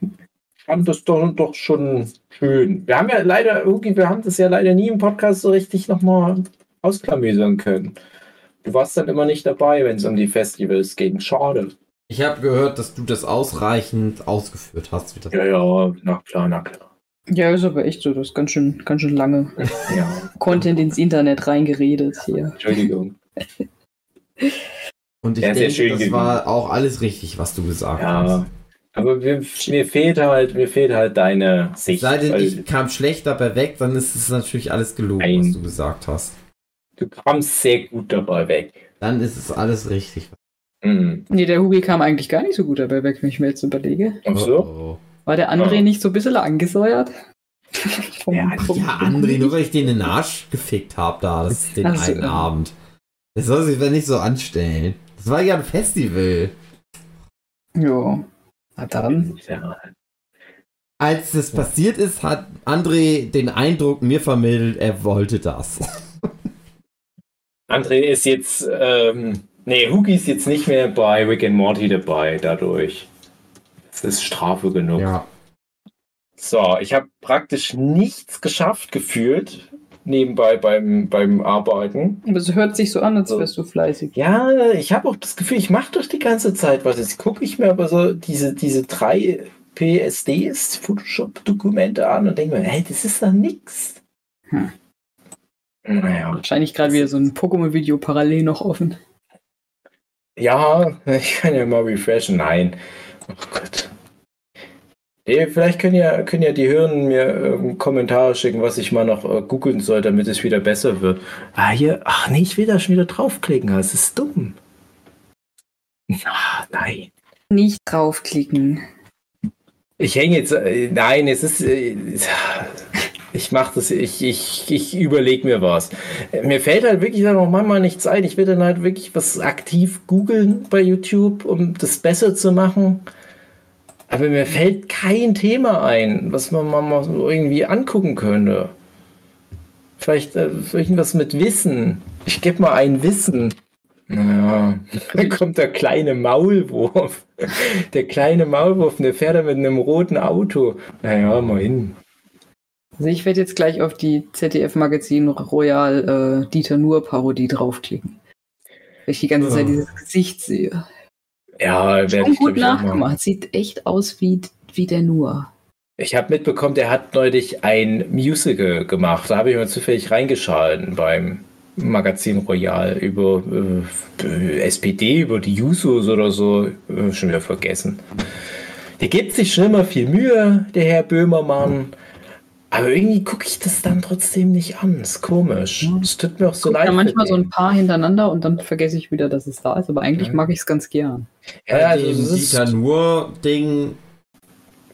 Ich fand das doch, doch schon schön. Wir haben ja leider, irgendwie, wir haben das ja leider nie im Podcast so richtig noch mal ausklamüsern können. Du warst dann immer nicht dabei, wenn es um die Festivals ging. Schade. Ich habe gehört, dass du das ausreichend ausgeführt hast. Wie das Ja, ja, na klar, na klar. Ja, ist aber echt so, das ist ganz schön, ganz schön lange Ja, Content ins Internet reingeredet hier. Entschuldigung. Und ich Ja, sehr denke, schön das gewesen. war auch alles richtig, was du gesagt Ja, hast. aber mir, mir fehlt halt, mir fehlt halt deine Sicht. Sei denn, ich kam schlecht dabei weg, dann ist es natürlich alles gelogen, Nein. was du gesagt hast. du kamst sehr gut dabei weg. Dann ist es alles richtig. Mhm. Nee, der Hugi kam eigentlich gar nicht so gut dabei weg, wenn ich mir jetzt überlege. Ach so? Oh, War der André Ja. nicht so ein bisschen angesäuert? Ja, oh. Ja, André, nur weil ich den in den Arsch gefickt habe da, das den Ach so, einen ja. Abend. Das soll sich nicht so anstellen. Das war ja ein Festival. Ja. Na dann. Ja. Als das passiert ist, hat André den Eindruck mir vermittelt, er wollte das. André ist jetzt, ähm, nee, Hugi ist jetzt nicht mehr bei Rick and Morty dabei, dadurch. Das ist Strafe genug. Ja. So, ich habe praktisch nichts geschafft, gefühlt, nebenbei beim, beim Arbeiten. Aber es hört sich so an, als wärst du fleißig. Ja, ich habe auch das Gefühl, ich mache doch die ganze Zeit was. Jetzt gucke ich mir aber so diese, diese drei PSDs, Photoshop-Dokumente an und denke mir, hey, das ist doch nix. Hm. Naja. Wahrscheinlich gerade wieder so ein Pokémon-Video parallel noch offen. Ja, ich kann ja mal refreshen. Nein. Oh Gott. Nee, vielleicht können ja, können ja die Hirnen mir ähm, Kommentare schicken, was ich mal noch äh, googeln soll, damit es wieder besser wird. Ah, hier. Ach nee, ich will da schon wieder draufklicken. Das ist dumm. Ah, nein. Nicht draufklicken. Ich hänge jetzt. Äh, nein, es ist. Ich mache das. Ich, ich, ich überlege mir was. Äh, Mir fällt halt wirklich dann auch manchmal nichts ein. Ich will dann halt wirklich was aktiv googeln bei YouTube, um das besser zu machen. Aber mir fällt kein Thema ein, was man mal irgendwie angucken könnte. Vielleicht äh, irgendwas mit Wissen. Ich gebe mal ein Wissen. Naja, dann kommt der kleine Maulwurf. Der kleine Maulwurf, der fährt da mit einem roten Auto. Naja, mal hin. Also ich werde jetzt gleich auf die ZDF-Magazin Royal äh, Dieter Nuhr-Parodie draufklicken. Weil ich die ganze Zeit Oh. dieses Gesicht sehe. Ja, werde ich gut nachgemacht. Sieht echt aus wie, wie der Nur. Ich habe mitbekommen, der hat neulich ein Musical gemacht. Da habe ich mal zufällig reingeschalten beim Magazin Royal über äh, SPD, über die Jusos oder so. Äh, schon wieder vergessen. Der gibt sich schon immer viel Mühe, der Herr Böhmermann. Aber irgendwie gucke ich das dann trotzdem nicht an. Ist komisch. Es tut mir auch so leid. ja manchmal so ein paar hintereinander und dann vergesse ich wieder, dass es da ist. Aber eigentlich Ja. mag ich es ganz gern. Ja, Bei also das ist, Dieter Nur-Ding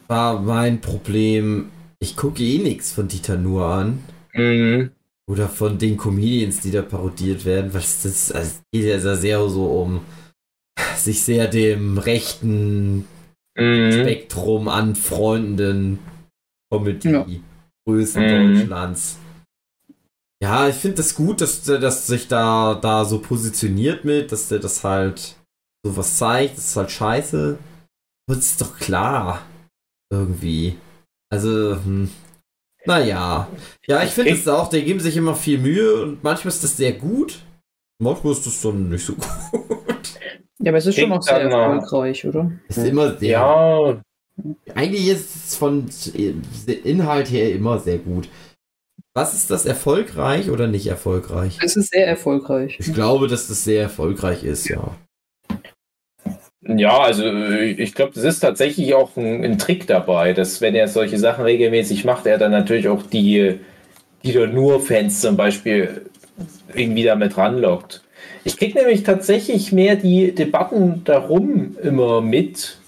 war mein Problem, ich gucke eh nichts von Dieter Nur an. Mhm. Oder von den Comedians, die da parodiert werden, weil es das also es geht ja sehr, sehr so um sich sehr dem rechten Mhm. Spektrum anfreundenden Comedy Größen Mhm. Deutschlands. Ja, ich finde das gut, dass der das sich da, da so positioniert mit, dass der das halt sowas zeigt. Das ist halt scheiße. Aber das ist doch klar. Irgendwie. Also, hm. naja. Ja, ich finde es auch, die geben sich immer viel Mühe und manchmal ist das sehr gut. Mordwurst ist dann nicht so gut. Ja, aber es ist schon Klingt noch sehr dann mal- erfolgreich, oder? Ist immer sehr. Ja, Eigentlich ist es von Inhalt her immer sehr gut. Was ist das erfolgreich oder nicht erfolgreich? Es ist sehr erfolgreich. Ich glaube, dass das sehr erfolgreich ist, ja. Ja, also ich glaube, das ist tatsächlich auch ein, ein Trick dabei, dass wenn er solche Sachen regelmäßig macht, er dann natürlich auch die, die nur Fans zum Beispiel irgendwie damit ranlockt. Ich kriege nämlich tatsächlich mehr die Debatten darum immer mit,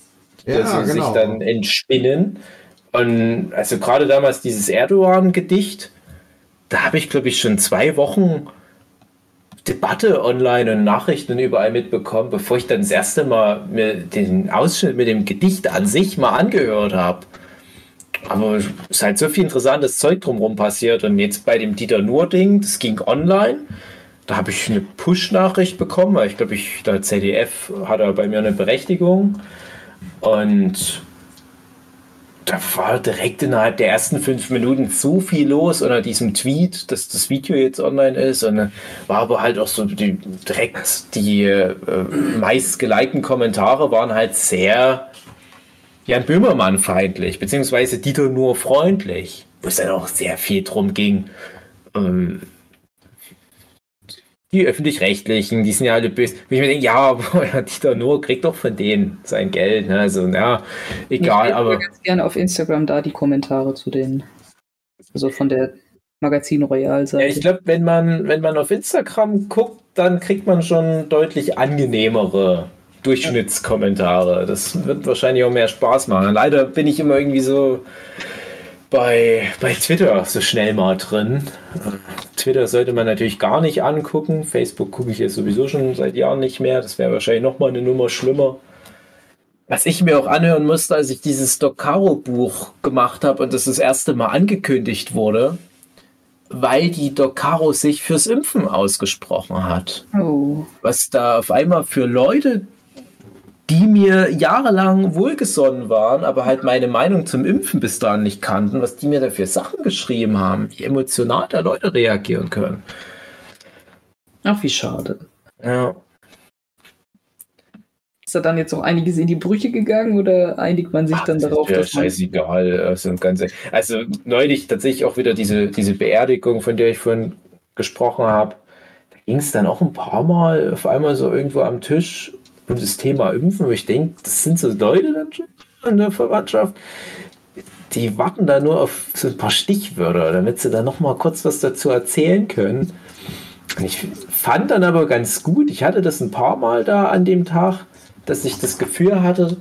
dass sie sich dann entspinnen. Und also gerade damals dieses Erdogan-Gedicht, da habe ich, glaube ich, schon zwei Wochen Debatte online und Nachrichten überall mitbekommen, bevor ich dann das erste Mal mir den Ausschnitt mit dem Gedicht an sich mal angehört habe. Aber es ist halt so viel interessantes Zeug drumherum passiert. Und jetzt bei dem Dieter Nur-Ding, das ging online. Da habe ich eine Push-Nachricht bekommen, weil ich glaube, ich, der ZDF hat da bei mir eine Berechtigung. Und da war direkt innerhalb der ersten fünf Minuten so viel los unter diesem Tweet, dass das Video jetzt online ist. Und war aber halt auch so die, direkt die äh, meist gelikten Kommentare waren halt sehr Jan Böhmermann feindlich, beziehungsweise Dieter nur freundlich, wo es dann auch sehr viel drum ging. Ähm, die öffentlich-rechtlichen, die sind ja alle böse. Wo ich mir denke, ja, aber Dieter Nuhr kriegt doch von denen sein Geld. Ne? Also, ja, egal, ich aber. ganz gerne auf Instagram da die Kommentare zu den, also von der Magazin Royal Ja, ich glaube, wenn man, wenn man auf Instagram guckt, dann kriegt man schon deutlich angenehmere Durchschnittskommentare. Das wird wahrscheinlich auch mehr Spaß machen. Leider bin ich immer irgendwie so bei, bei Twitter so schnell mal drin. Twitter sollte man natürlich gar nicht angucken. Facebook gucke ich jetzt sowieso schon seit Jahren nicht mehr. Das wäre wahrscheinlich noch mal eine Nummer schlimmer. Was ich mir auch anhören musste, als ich dieses Docaro-Buch gemacht habe und das das erste Mal angekündigt wurde, weil die Docaro sich fürs Impfen ausgesprochen hat. oh. Was da auf einmal für Leute, die mir jahrelang wohlgesonnen waren, aber halt meine Meinung zum Impfen bis dahin nicht kannten, was die mir da für Sachen geschrieben haben, wie emotional da Leute reagieren können. Ach, wie schade. Ja. Ist da dann jetzt auch einiges in die Brüche gegangen oder einigt man sich dann darauf, ja, dass man scheißegal. Also, ganz, also neulich tatsächlich auch wieder diese, diese Beerdigung, von der ich vorhin gesprochen habe. Da ging es dann auch ein paar Mal auf einmal so irgendwo am Tisch das Thema Impfen. wo Ich denke, das sind so Leute dann schon in der Verwandtschaft. Die warten da nur auf so ein paar Stichwörter, damit sie da noch mal kurz was dazu erzählen können. Und ich fand dann aber ganz gut, ich hatte das ein paar Mal da an dem Tag, dass ich das Gefühl hatte,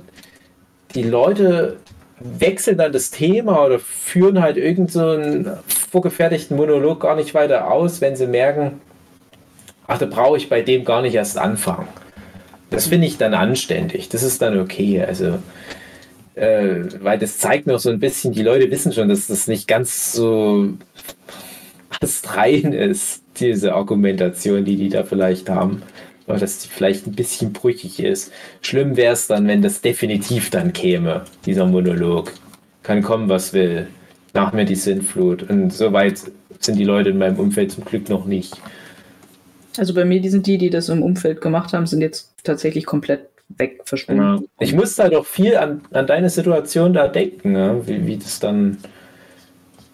die Leute wechseln dann das Thema oder führen halt irgend so einen vorgefertigten Monolog gar nicht weiter aus, wenn sie merken, ach, da brauche ich bei dem gar nicht erst anfangen. Das finde ich dann anständig. Das ist dann okay. Also, äh, weil das zeigt auch so ein bisschen, die Leute wissen schon, dass das nicht ganz so rein ist, diese Argumentation, die die da vielleicht haben. Oder dass die vielleicht ein bisschen brüchig ist. Schlimm wäre es dann, wenn das definitiv dann käme, dieser Monolog. Kann kommen, was will. Nach mir die Sintflut. Und so weit sind die Leute in meinem Umfeld zum Glück noch nicht. Also bei mir, die sind die, die das im Umfeld gemacht haben, sind jetzt tatsächlich komplett weg, Ja. verschwunden. Ich muss halt auch viel an, an deine Situation da denken, ne? wie, wie das dann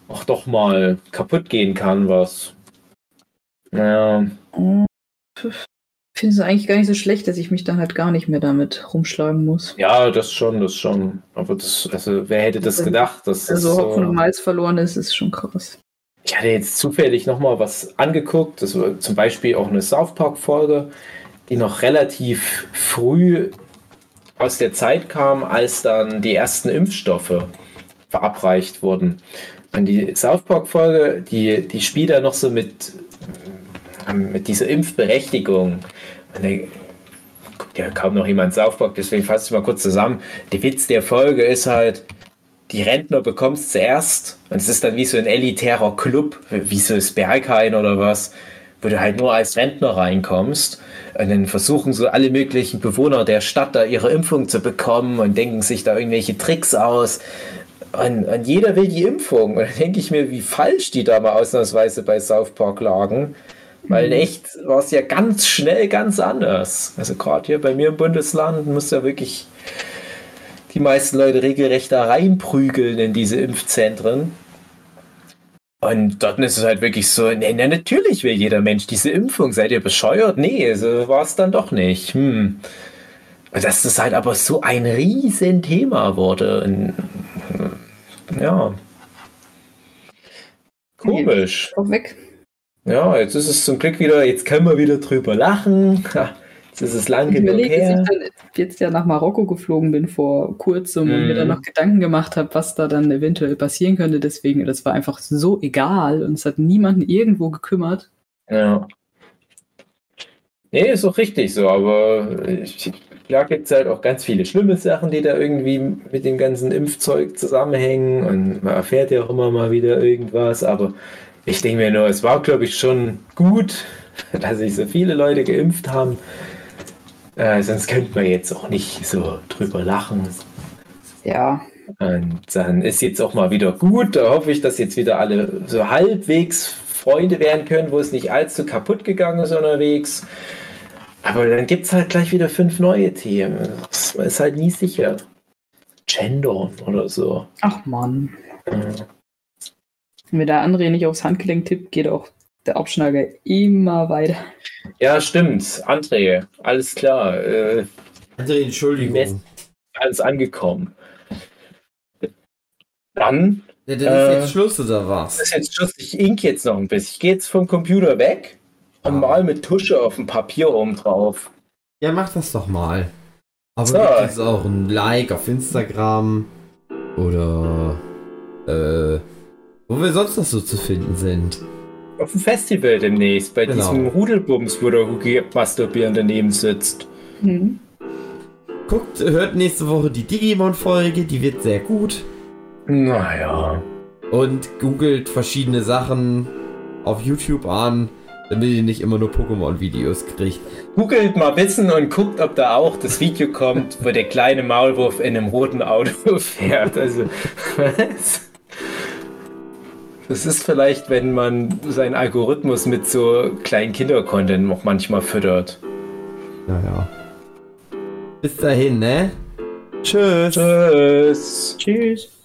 auch doch mal kaputt gehen kann, was. Naja, Ich finde es eigentlich gar nicht so schlecht, dass ich mich dann halt gar nicht mehr damit rumschlagen muss. ja, das schon, das schon. Aber das, also wer hätte das gedacht? Das ist Also Hopfen und so, Malz verloren ist, ist schon krass. ich hatte jetzt zufällig noch mal was angeguckt. Das war zum Beispiel auch eine South Park-Folge, die noch relativ früh aus der Zeit kam, als dann die ersten Impfstoffe verabreicht wurden. Und die South Park-Folge, die, die spielt da noch so mit, mit dieser Impfberechtigung. Und da guckt ja kaum noch jemand South Park, deswegen fasse ich mal kurz zusammen. Der Witz der Folge ist halt, die Rentner bekommen es zuerst und es ist dann wie so ein elitärer Club, wie so das Berghain oder was, wo du halt nur als Rentner reinkommst. Und dann versuchen so alle möglichen Bewohner der Stadt da ihre Impfung zu bekommen und denken sich da irgendwelche Tricks aus. Und, und jeder will die Impfung. Und dann denke ich mir, wie falsch die da mal ausnahmsweise bei South Park lagen. Weil in Mhm. echt war es ja ganz schnell ganz anders. Also gerade hier bei mir im Bundesland muss ja wirklich die meisten Leute regelrecht da reinprügeln in diese Impfzentren. Und dort ist es halt wirklich so, nee, nee, natürlich will jeder Mensch diese Impfung. Seid ihr bescheuert? Nee, so war es dann doch nicht. Hm. Und dass das halt aber so ein Riesenthema wurde. Und, ja. Komisch. Auch weg. Ja, jetzt ist es zum Glück wieder, jetzt können wir wieder drüber lachen. Jetzt ist lang Ich genug überlege, dass her. ich dann jetzt ja nach Marokko geflogen bin vor kurzem und Mhm. mir dann noch Gedanken gemacht habe, was da dann eventuell passieren könnte. Deswegen, das war einfach so egal und es hat niemanden irgendwo gekümmert. Ja. Nee, ist auch richtig so, aber ich, klar gibt es halt auch ganz viele schlimme Sachen, die da irgendwie mit dem ganzen Impfzeug zusammenhängen und man erfährt ja auch immer mal wieder irgendwas, aber ich denke mir nur, es war, glaube ich, schon gut, dass sich so viele Leute geimpft haben. Äh, sonst könnte man jetzt auch nicht so drüber lachen. Ja, Und dann ist jetzt auch mal wieder gut. Da hoffe ich, dass jetzt wieder alle so halbwegs Freunde werden können, wo es nicht allzu kaputt gegangen ist unterwegs. Aber dann gibt es halt gleich wieder fünf neue Themen. Das ist halt nie sicher. Gendern oder so. ach man. Äh, Wenn der André nicht aufs Handgelenk tippt, geht auch der Abschneiger immer weiter. Ja, stimmt. André, alles klar. Äh, André, Entschuldigung. Alles angekommen. Dann Ja, dann ist Äh, jetzt Schluss oder was? ist jetzt Schluss. Ich ink jetzt noch ein bisschen. Ich gehe jetzt vom Computer weg und Ah. mal mit Tusche auf dem Papier oben drauf. Ja, mach das doch mal. Aber So. gibt es auch ein Like auf Instagram oder äh, wo wir sonst noch so zu finden sind. Auf dem Festival demnächst, bei Genau. diesem Rudelbums, wo der Hugi masturbierend daneben sitzt. Hm. Guckt, hört nächste Woche die Digimon-Folge, die wird sehr gut. Naja. Und googelt verschiedene Sachen auf YouTube an, damit ihr nicht immer nur Pokémon-Videos kriegt. Googelt mal Wissen und guckt, ob da auch das Video kommt, wo der kleine Maulwurf in einem roten Auto fährt. Also, was? Das ist vielleicht, wenn man seinen Algorithmus mit so kleinen Kinder-Content noch manchmal füttert. Naja. Bis dahin, ne? Tschüss. Tschüss. Tschüss.